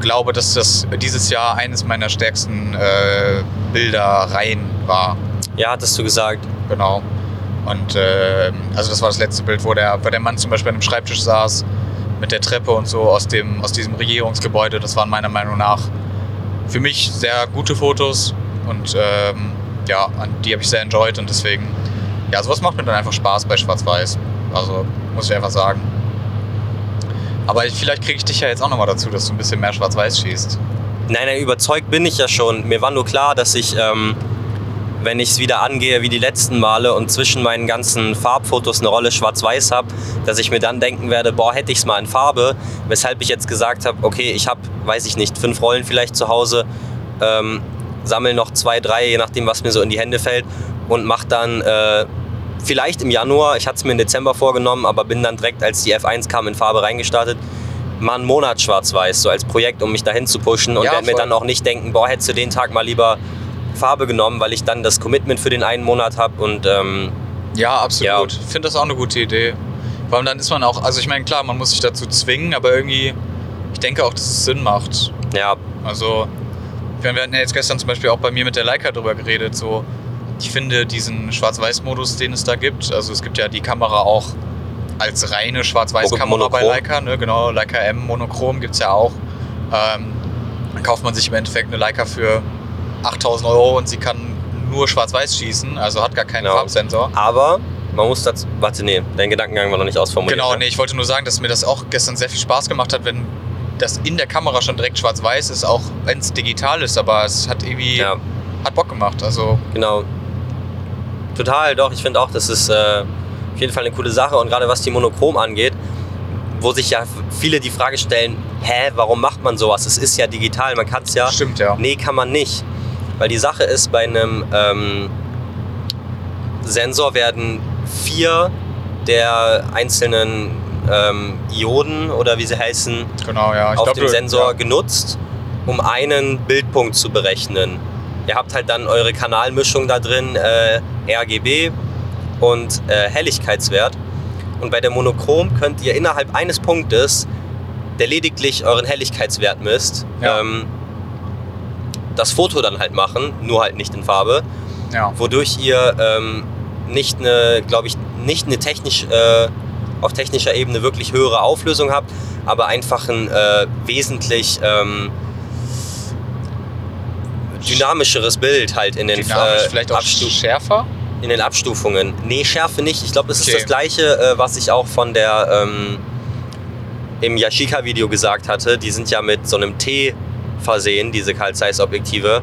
glaube, dass das dieses Jahr eines meiner stärksten äh, Bilderreihen war. ja, hattest du gesagt. Genau. Und äh, also das war das letzte Bild, wo der, wo der Mann zum Beispiel an einem Schreibtisch saß, mit der Treppe und so aus, dem, aus diesem Regierungsgebäude. Das waren meiner Meinung nach für mich sehr gute Fotos und ähm, ja, die habe ich sehr enjoyed und deswegen, ja, sowas macht mir dann einfach Spaß bei Schwarz-Weiß. Also muss ich einfach sagen. Aber ich, vielleicht kriege ich dich ja jetzt auch nochmal dazu, dass du ein bisschen mehr Schwarz-Weiß schießt. Nein, nein, überzeugt bin ich ja schon. Mir war nur klar, dass ich, ähm, wenn ich es wieder angehe wie die letzten Male und zwischen meinen ganzen Farbfotos eine Rolle schwarz-weiß habe, dass ich mir dann denken werde, boah, hätte ich es mal in Farbe. Weshalb ich jetzt gesagt habe, okay, ich habe, weiß ich nicht, fünf Rollen vielleicht zu Hause, ähm, sammle noch zwei, drei, je nachdem, was mir so in die Hände fällt und mache dann äh, vielleicht im Januar, ich hatte es mir im Dezember vorgenommen, aber bin dann direkt, als die F1 kam, in Farbe reingestartet, mal einen Monat schwarz-weiß, so als Projekt, um mich dahin zu pushen und Ja, werde mir dann auch nicht denken, boah, hättest du den Tag mal lieber Farbe genommen, weil ich dann das Commitment für den einen Monat habe und ähm, Ja, absolut. Ja. Ich finde das auch eine gute Idee. Vor allem dann ist man auch, also ich meine, klar, man muss sich dazu zwingen, aber irgendwie, ich denke auch, dass es Sinn macht. ja, Also, ich meine, wir hatten ja jetzt gestern zum Beispiel auch bei mir mit der Leica drüber geredet, so, ich finde diesen Schwarz-Weiß-Modus, den es da gibt, also es gibt ja die Kamera auch als reine Schwarz-Weiß-Kamera bei. Leica, ne? genau, Leica M Monochrom gibt es ja auch. Ähm, dann kauft man sich im Endeffekt eine Leica für 8000 Euro und sie kann nur Schwarz-Weiß schießen, also hat gar keinen Genau. Farbsensor. aber man muss dazu, warte, nee, dein Gedankengang war noch nicht ausformuliert. Genau, ne? nee, ich wollte nur sagen, dass mir das auch gestern sehr viel Spaß gemacht hat, wenn das in der Kamera schon direkt schwarz-weiß ist, auch wenn es digital ist, aber es hat irgendwie Ja, hat Bock gemacht. Also genau. Total, doch, ich finde auch, das ist äh, auf jeden Fall eine coole Sache und gerade was die Monochrom angeht, wo sich ja viele die Frage stellen, hä, warum macht man sowas? Es ist ja digital, man kann es ja stimmt ja. Nee, kann man nicht. Weil die Sache ist, bei einem ähm, Sensor werden vier der einzelnen ähm, Ioden oder wie sie heißen, Genau, ja. Auf glaub, dem Sensor Ja. genutzt, um einen Bildpunkt zu berechnen. Ihr habt halt dann eure Kanalmischung da drin, äh, RGB und äh, Helligkeitswert. Und bei der Monochrom könnt ihr innerhalb eines Punktes, der lediglich euren Helligkeitswert misst, Ja. ähm, das Foto dann halt machen, nur halt nicht in Farbe, ja. wodurch ihr ähm, nicht eine, glaube ich, nicht eine technisch, äh, auf technischer Ebene wirklich höhere Auflösung habt, aber einfach ein äh, wesentlich ähm, dynamischeres Bild halt in den, Dynamisch, äh, vielleicht auch Abstu- schärfer. in den Abstufungen. Nee, Schärfe nicht. Ich glaube, das Okay. ist das gleiche, äh, was ich auch von der ähm, im Yashica-Video gesagt hatte. Die sind ja mit so einem T versehen, diese Carl Zeiss Objektive.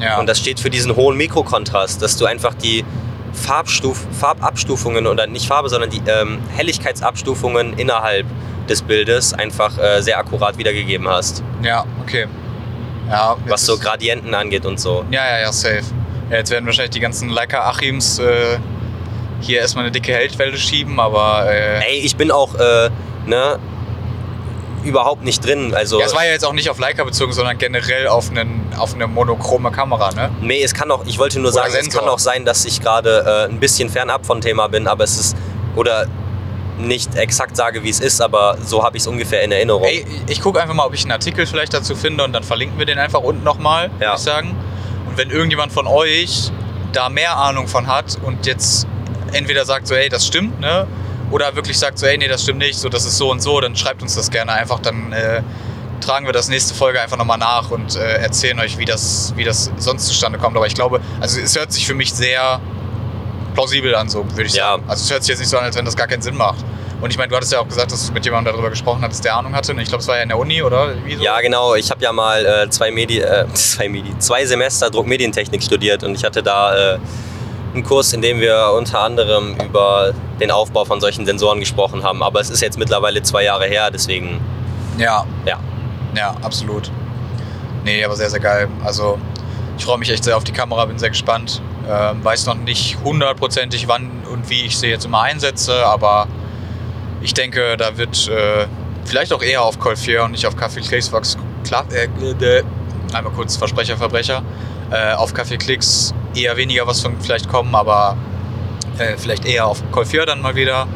Ja. Und das steht für diesen hohen Mikrokontrast, dass du einfach die Farbstuf Farbabstufungen oder nicht Farbe, sondern die ähm, Helligkeitsabstufungen innerhalb des Bildes einfach äh, sehr akkurat wiedergegeben hast. ja, okay. Ja, Was so Gradienten angeht und so. Ja, ja, ja, safe. Ja, jetzt werden wahrscheinlich die ganzen Leica Achims äh, hier erstmal eine dicke Heldwelle schieben, aber äh, Ey, ich bin auch äh, ne, überhaupt nicht drin. Also, ja, es war ja jetzt auch nicht auf Leica bezogen, sondern generell auf, einen, auf eine monochrome Kamera, ne? nee, es kann auch, ich wollte nur Oder sagen, es Sensor. kann auch sein, dass ich gerade äh, ein bisschen fernab vom Thema bin, aber es ist, oder nicht exakt sage, wie es ist, aber so habe ich es ungefähr in Erinnerung. Ey, ich gucke einfach mal, ob ich einen Artikel vielleicht dazu finde und dann verlinken wir den einfach unten nochmal, würde Ja. ich sagen. Und wenn irgendjemand von euch da mehr Ahnung von hat und jetzt entweder sagt so, ey, das stimmt, ne? Oder wirklich sagt so, ey, nee, das stimmt nicht, so, das ist so und so, dann schreibt uns das gerne einfach, dann äh, tragen wir das nächste Folge einfach nochmal nach und äh, erzählen euch, wie das, wie das sonst zustande kommt. Aber ich glaube, also es hört sich für mich sehr plausibel an, so würde ich Ja. sagen. Also es hört sich jetzt nicht so an, als wenn das gar keinen Sinn macht. Und ich meine, du hattest ja auch gesagt, dass du mit jemandem darüber gesprochen hattest, der Ahnung hatte. Und ich glaube, es war ja in der Uni, oder? Wie so? Ja, genau. Ich habe ja mal äh, zwei, Medi äh, <laughs> zwei, Medi zwei Semester Druckmedientechnik studiert und ich hatte da äh, einen Kurs, in dem wir unter anderem über den Aufbau von solchen Sensoren gesprochen haben. Aber es ist jetzt mittlerweile zwei Jahre her, deswegen Ja, ja. ja, absolut. Nee, aber sehr, sehr geil. Also ich freue mich echt sehr auf die Kamera, bin sehr gespannt. Ähm, weiß noch nicht hundertprozentig, wann und wie ich sie jetzt immer einsetze, aber ich denke, da wird äh, vielleicht auch eher auf 4 und nicht auf Kaffee was klar, äh, äh, einmal kurz Versprecher, Verbrecher. Äh, auf Kaffee Klicks eher weniger was von vielleicht kommen, aber äh, vielleicht eher auf 4 dann mal wieder.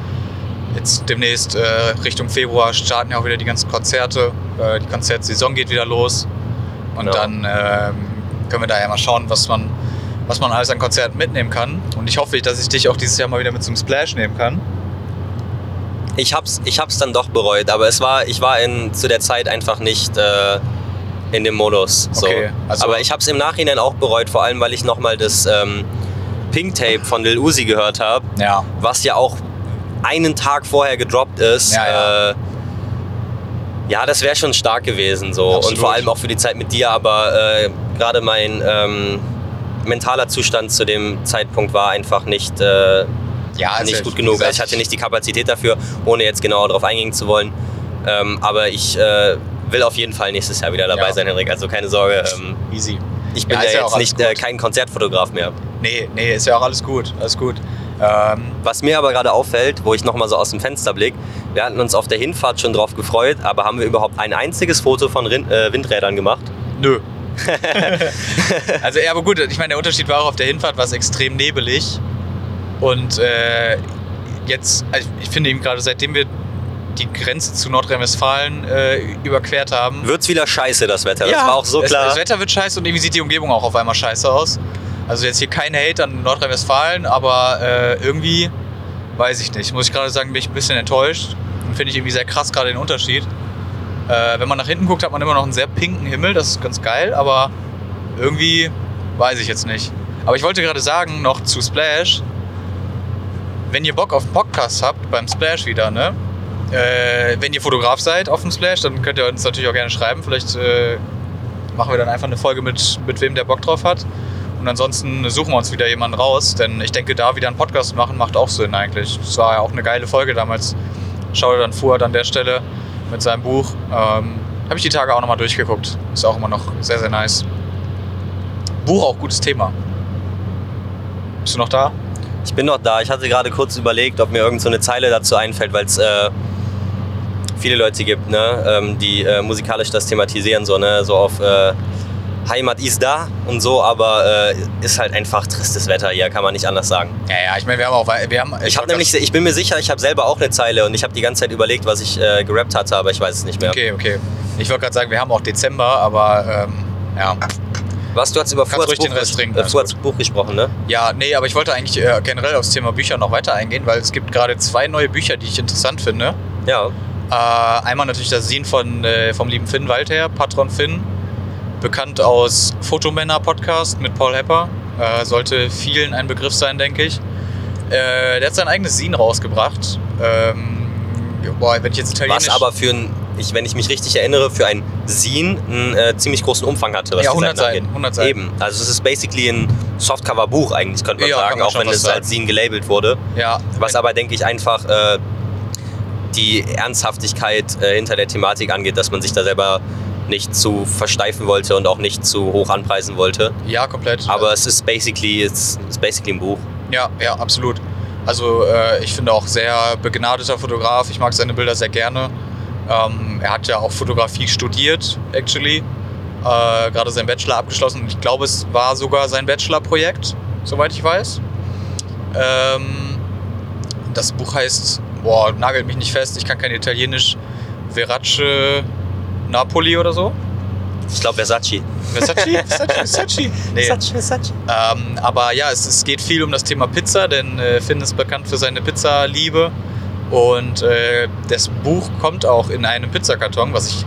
Jetzt demnächst äh, Richtung Februar starten ja auch wieder die ganzen Konzerte. Äh, die Konzertsaison geht wieder los. Und Genau. dann ähm, können wir da ja mal schauen, was man, was man alles an Konzerten mitnehmen kann. Und ich hoffe, dass ich dich auch dieses Jahr mal wieder mit zum Splash nehmen kann. Ich hab's, ich hab's dann doch bereut, aber es war, ich war in, zu der Zeit einfach nicht äh, in dem Modus. So. Okay, also- aber ich hab's im Nachhinein auch bereut, vor allem weil ich nochmal das ähm, Pink Tape von Lil Uzi gehört habe, Ja. was ja auch einen Tag vorher gedroppt ist. Ja, ja. Äh, ja, das wäre schon stark gewesen so Absolut. und vor allem auch für die Zeit mit dir, aber äh, gerade mein ähm, mentaler Zustand zu dem Zeitpunkt war einfach nicht äh, Ja, also nicht gut genug. gesagt, ich hatte nicht die Kapazität dafür, ohne jetzt genauer darauf eingehen zu wollen. Ähm, aber ich äh, will auf jeden Fall nächstes Jahr wieder dabei Ja. sein, Henrik. Also keine Sorge. Ähm, Easy. ich bin Ja, ja, jetzt nicht äh, kein Konzertfotograf mehr. Nee, nee, ist ja auch alles gut. Alles gut. Ähm, Was mir aber gerade auffällt, wo ich nochmal so aus dem Fenster blick, wir hatten uns auf der Hinfahrt schon drauf gefreut, aber haben wir überhaupt ein einziges Foto von Rin äh, Windrädern gemacht? Nö. <laughs> <laughs> also ja, aber gut, ich meine, der Unterschied war auch auf der Hinfahrt war es extrem nebelig. Und äh, jetzt, also ich finde eben gerade, seitdem wir die Grenze zu Nordrhein-Westfalen äh, überquert haben. Wird's wieder scheiße, das Wetter. das war auch so klar. Das Wetter wird scheiße und irgendwie sieht die Umgebung auch auf einmal scheiße aus. Also jetzt hier kein Hate an Nordrhein-Westfalen, aber äh, irgendwie, weiß ich nicht, muss ich gerade sagen, bin ich ein bisschen enttäuscht und finde ich irgendwie sehr krass gerade den Unterschied. Äh, wenn man nach hinten guckt, hat man immer noch einen sehr pinken Himmel, das ist ganz geil, aber irgendwie weiß ich jetzt nicht. Aber ich wollte gerade sagen, noch zu Splash, wenn ihr Bock auf einen Podcast habt, beim Splash wieder, ne? Äh, wenn ihr Fotograf seid auf dem Splash, dann könnt ihr uns natürlich auch gerne schreiben. Vielleicht äh, machen wir dann einfach eine Folge mit, mit wem der Bock drauf hat. Und ansonsten suchen wir uns wieder jemanden raus, denn ich denke, da wieder einen Podcast machen macht auch Sinn eigentlich. Das war ja auch eine geile Folge damals. Schaut dann Fuhr an der Stelle mit seinem Buch. Ähm, Habe ich die Tage auch nochmal durchgeguckt. Ist auch immer noch sehr, sehr nice. Buch auch gutes Thema. Bist du noch da? Ich bin noch da. Ich hatte gerade kurz überlegt, ob mir irgend so Zeile dazu einfällt, weil es äh, viele Leute gibt, ne, ähm, die äh, musikalisch das thematisieren, so, ne, so auf äh, Heimat ist da und so, aber äh, ist halt einfach tristes Wetter hier, kann man nicht anders sagen. Ja, ja, ich meine, wir haben auch. Wir haben, Ich, hab wollte nämlich, ich bin mir sicher, ich habe selber auch eine Zeile und ich habe die ganze Zeit überlegt, was ich äh, gerappt hatte, aber ich weiß es nicht mehr. Okay, okay. Ich wollte gerade sagen, wir haben auch Dezember, aber ähm, ja. Was, du hast über Fuhrts Buch, trinken, äh, Buch gesprochen, ne? Ja, nee, aber ich wollte eigentlich äh, generell aufs Thema Bücher noch weiter eingehen, weil es gibt gerade zwei neue Bücher, die ich interessant finde. Ja. Äh, einmal natürlich das Sin von, äh, vom lieben Finn Walther, Patron Finn, bekannt aus Fotomänner Podcast mit Paul Hepper. Äh, sollte vielen ein Begriff sein, denke ich. Äh, der hat sein eigenes Sin rausgebracht. Ähm, boah, wenn ich jetzt italienisch... Was aber für ein, ich, wenn ich mich richtig erinnere, für ein Sin einen äh, ziemlich großen Umfang hatte. Ja, die 100 Seiten Seiten, 100 Seiten. Eben. Also es ist basically ein Softcover-Buch eigentlich, könnte man Ja, sagen, man auch wenn es sagen. als Sin gelabelt wurde. ja, Was aber, denke ich, einfach äh, die Ernsthaftigkeit äh, hinter der Thematik angeht, dass man sich da selber nicht zu versteifen wollte und auch nicht zu hoch anpreisen wollte. ja, komplett. Aber es ist basically, es ist basically ein Buch. Ja, ja, absolut. Also äh, ich finde auch sehr begnadeter Fotograf. Ich mag seine Bilder sehr gerne. Ähm, er hat ja auch Fotografie studiert, actually. Äh, Gerade sein Bachelor abgeschlossen. Ich glaube, es war sogar sein Bachelorprojekt, soweit ich weiß. Ähm, das Buch heißt boah, nagelt mich nicht fest, ich kann kein Italienisch. Verace Napoli oder so. Ich glaube Versace. Versace? <laughs> Versace? Versace? Nee. Versace, Versace. Ähm, aber ja, es, es geht viel um das Thema Pizza, denn äh, Finn ist bekannt für seine Pizzaliebe. Und äh, das Buch kommt auch in einem Pizzakarton, was ich,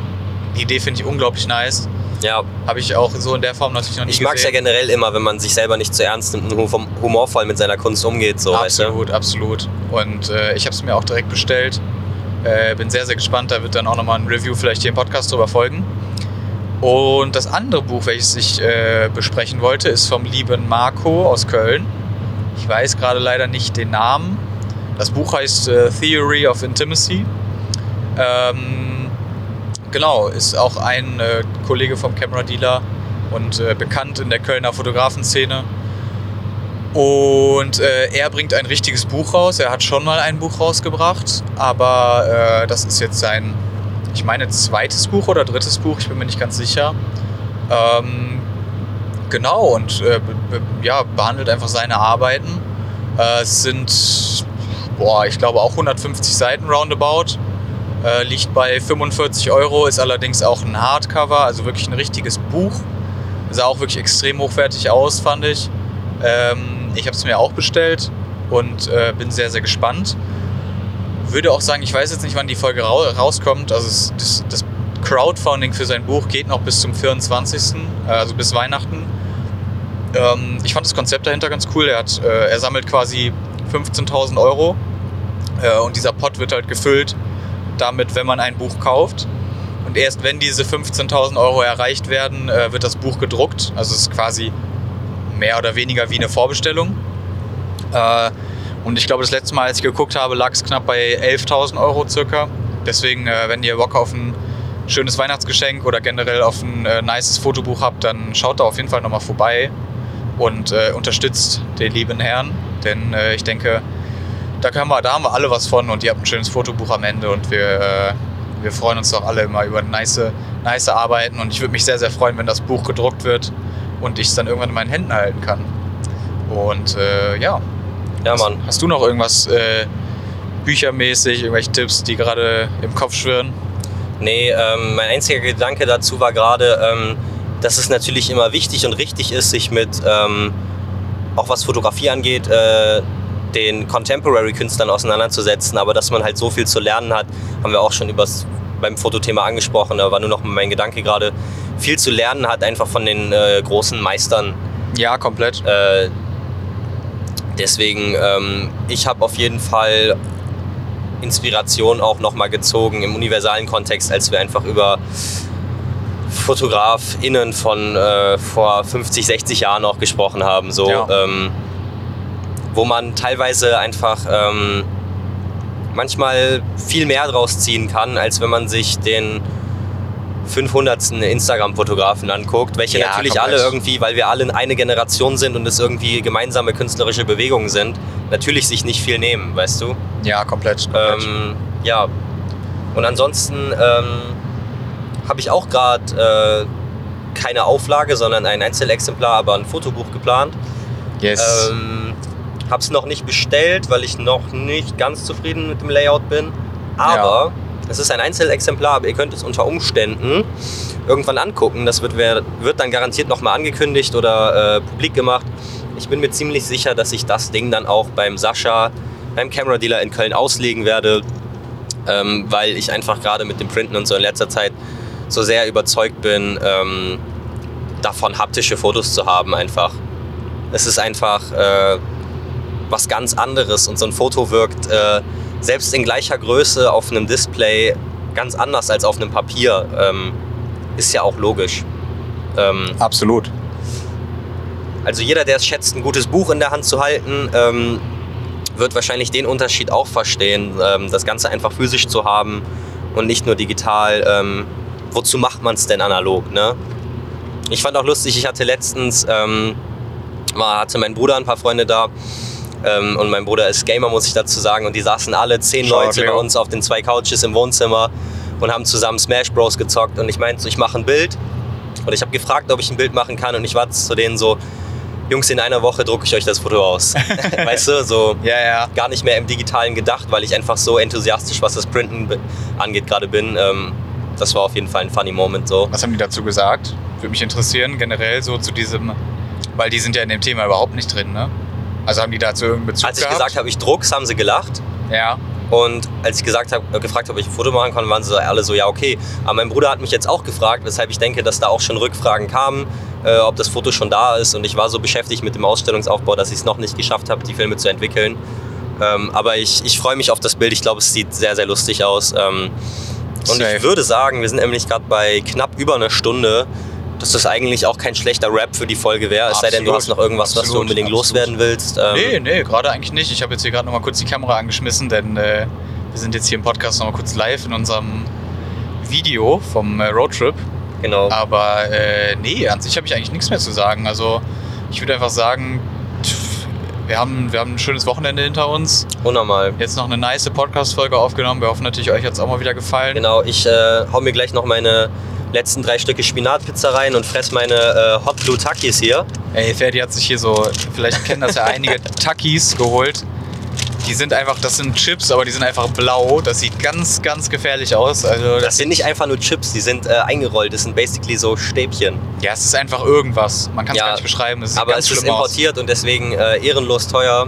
die Idee finde ich unglaublich nice. Ja, Habe ich auch so in der Form natürlich noch nie ich mag es ja generell immer, wenn man sich selber nicht zu ernst nimmt und hum- humorvoll mit seiner Kunst umgeht. So, weißt du? absolut, absolut. Und äh, ich habe es mir auch direkt bestellt. Äh, bin sehr, sehr gespannt. Da wird dann auch nochmal ein Review vielleicht hier im Podcast drüber folgen. Und das andere Buch, welches ich äh, besprechen wollte, ist vom lieben Marco aus Köln. Ich weiß gerade leider nicht den Namen. Das Buch heißt äh, Theory of Intimacy. Ähm, genau, ist auch ein äh, Kollege vom Camera Dealer und äh, bekannt in der Kölner Fotografenszene. Und äh, er bringt ein richtiges Buch raus. Er hat schon mal ein Buch rausgebracht, aber äh, das ist jetzt sein, ich meine, zweites Buch oder drittes Buch, ich bin mir nicht ganz sicher. Ähm, genau, und äh, ja, behandelt einfach seine Arbeiten. Äh, es sind, boah, ich glaube auch 150 Seiten roundabout. Äh, liegt bei 45 Euro, ist allerdings auch ein Hardcover, also wirklich ein richtiges Buch. Sah auch wirklich extrem hochwertig aus, fand ich. Ähm, ich habe es mir auch bestellt und äh, bin sehr, sehr gespannt. Würde auch sagen, ich weiß jetzt nicht, wann die Folge rau rauskommt. Also es, das, das Crowdfunding für sein Buch geht noch bis zum 24., äh, also bis Weihnachten. Ähm, ich fand das Konzept dahinter ganz cool. Er, hat, äh, er sammelt quasi 15.000 Euro äh, und dieser Pot wird halt gefüllt damit, wenn man ein Buch kauft. Und erst wenn diese 15.000 Euro erreicht werden, äh, wird das Buch gedruckt. Also es ist quasi mehr oder weniger wie eine Vorbestellung. Äh, und ich glaube, das letzte Mal, als ich geguckt habe, lag es knapp bei 11.000 Euro circa. Deswegen, äh, wenn ihr Bock auf ein schönes Weihnachtsgeschenk oder generell auf ein äh, nices Fotobuch habt, dann schaut da auf jeden Fall nochmal vorbei und unterstützt den lieben Herrn. Denn ich denke, da, können wir, da haben wir alle was von und ihr habt ein schönes Fotobuch am Ende und wir, äh, wir freuen uns doch alle immer über nice, nice Arbeiten und ich würde mich sehr, sehr freuen, wenn das Buch gedruckt wird und ich es dann irgendwann in meinen Händen halten kann. Und äh, ja, Ja, hast, Mann. hast du noch irgendwas äh, büchermäßig, irgendwelche Tipps, die gerade im Kopf schwirren? Nee, ähm, mein einziger Gedanke dazu war gerade, ähm, dass es natürlich immer wichtig und richtig ist, sich mit, ähm, auch was Fotografie angeht, äh, den Contemporary-Künstlern auseinanderzusetzen, aber dass man halt so viel zu lernen hat, haben wir auch schon übers, beim Fotothema angesprochen, da war nur noch mein Gedanke gerade, viel zu lernen hat einfach von den äh, großen Meistern. Ja, komplett. Äh, deswegen, ähm, ich habe auf jeden Fall Inspiration auch nochmal gezogen im universalen Kontext, als wir einfach über FotografInnen von äh, vor 50, 60 Jahren auch gesprochen haben. So, Ja. ähm, wo man teilweise einfach ähm, manchmal viel mehr draus ziehen kann, als wenn man sich den 500. Instagram-Fotografen anguckt, welche Ja, natürlich komplett. alle irgendwie, weil wir alle eine Generation sind und es irgendwie gemeinsame künstlerische Bewegungen sind, natürlich sich nicht viel nehmen, weißt du? Ja, komplett. komplett. Ähm, ja. Und ansonsten ähm, habe ich auch gerade äh, keine Auflage, sondern ein Einzelexemplar, aber ein Fotobuch geplant. yes. Ähm, habe es noch nicht bestellt, weil ich noch nicht ganz zufrieden mit dem Layout bin. Aber es ist ein Einzelexemplar, aber ihr könnt es unter Umständen irgendwann angucken. Das wird, wird dann garantiert nochmal angekündigt oder äh, publik gemacht. Ich bin mir ziemlich sicher, dass ich das Ding dann auch beim Sascha, beim Camera Dealer in Köln auslegen werde, ähm, weil ich einfach gerade mit dem Printen und so in letzter Zeit so sehr überzeugt bin, ähm, davon haptische Fotos zu haben einfach. Es ist einfach äh, was ganz anderes und so ein Foto wirkt äh, selbst in gleicher Größe auf einem Display ganz anders als auf einem Papier. Ähm, ist ja auch logisch. Ähm, Absolut. also jeder, der es schätzt, ein gutes Buch in der Hand zu halten, ähm, wird wahrscheinlich den Unterschied auch verstehen, ähm, das Ganze einfach physisch zu haben und nicht nur digital. Ähm, wozu macht man es denn analog? Ne? Ich fand auch lustig, ich hatte letztens, ähm, mal hatte mein Bruder ein paar Freunde da ähm, und mein Bruder ist Gamer, muss ich dazu sagen, und die saßen alle zehn Schau, Leute bei Leo. uns auf den zwei Couches im Wohnzimmer und haben zusammen Smash Bros. gezockt und ich meinte ich mache ein Bild und ich habe gefragt, ob ich ein Bild machen kann und ich war zu denen so, Jungs, in einer Woche drucke ich euch das Foto aus. <laughs> weißt du, so Ja, ja. gar nicht mehr im Digitalen gedacht, weil ich einfach so enthusiastisch, was das Printen angeht, gerade bin. Ähm, das war auf jeden Fall ein funny Moment so. Was haben die dazu gesagt? Würde mich interessieren, generell so zu diesem, weil die sind ja in dem Thema überhaupt nicht drin, ne? Also haben die dazu irgendeinen Bezug Als ich gehabt? gesagt habe, ich druck's, haben sie gelacht. Ja. Und als ich gesagt habe, äh, gefragt habe, ob ich ein Foto machen kann, waren sie alle so, ja, okay. Aber mein Bruder hat mich jetzt auch gefragt, weshalb ich denke, dass da auch schon Rückfragen kamen, äh, ob das Foto schon da ist. Und ich war so beschäftigt mit dem Ausstellungsaufbau, dass ich es noch nicht geschafft habe, die Filme zu entwickeln. Ähm, aber ich, ich freue mich auf das Bild. Ich glaube, es sieht sehr, sehr lustig aus. Ähm, und Safe. ich würde sagen, wir sind nämlich gerade bei knapp über einer Stunde, dass das eigentlich auch kein schlechter Rap für die Folge wäre. Es sei denn, du Absolut. hast noch irgendwas, was du Absolut, unbedingt absolut. loswerden willst. Ähm, Nee, nee, gerade eigentlich nicht. Ich habe jetzt hier gerade noch mal kurz die Kamera angeschmissen, denn äh, wir sind jetzt hier im Podcast noch mal kurz live in unserem Video vom äh, Roadtrip. Genau. Aber äh, nee, an sich habe ich eigentlich nichts mehr zu sagen. Also ich würde einfach sagen, wir haben, wir haben ein schönes Wochenende hinter uns. Unnormal. Jetzt noch eine nice Podcast-Folge aufgenommen. Wir hoffen natürlich, euch hat es auch mal wieder gefallen. Genau, ich äh, hau mir gleich noch meine letzten drei Stücke Spinatpizza rein und fress meine äh, Hot Blue Takis hier. Ey, Ferdi hat sich hier so, vielleicht kennen das ja einige <laughs> Takis geholt. Die sind einfach, das sind Chips, aber die sind einfach blau. Das sieht ganz, ganz gefährlich aus. Also Das sind nicht einfach nur Chips, die sind äh, eingerollt. Das sind basically so Stäbchen. Ja, es ist einfach irgendwas. Man kann es Ja, gar nicht beschreiben. Es Aber es ist importiert und deswegen äh, ehrenlos teuer.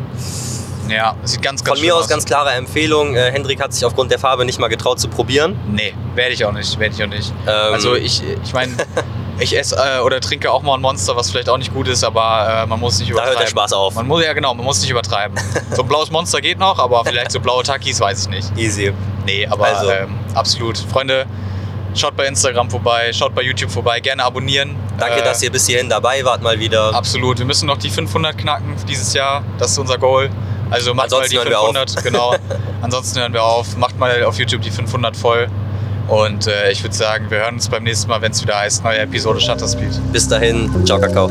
Aus. Ja, sieht ganz, ganz Von mir schlimm aus ganz klare Empfehlung. Äh, Hendrik hat sich aufgrund der Farbe nicht mal getraut zu probieren. Nee, werde ich auch nicht. Werde ich auch nicht. Ähm, Also ich, ich meine, <laughs> ich esse äh, oder trinke auch mal ein Monster, was vielleicht auch nicht gut ist, aber äh, man muss nicht Da übertreiben. hört der Spaß auf. Man muss ja genau, man muss nicht übertreiben. so ein blaues Monster geht noch, aber vielleicht so blaue Takis weiß ich nicht. Easy. Nee, aber Also. ähm, absolut. Freunde, schaut bei Instagram vorbei, schaut bei YouTube vorbei, gerne abonnieren. Danke, Äh, dass ihr bis hierhin dabei wart mal wieder. Absolut. Wir müssen noch die 500 knacken dieses Jahr. Das ist unser Goal. Also macht Ansonsten mal die hören wir 500. Genau. Ansonsten hören wir auf. Macht mal auf YouTube die 500 voll. Und äh, ich würde sagen, wir hören uns beim nächsten Mal, wenn es wieder heißt, neue Episode Shutter Speed. Bis dahin, ciao Kakao.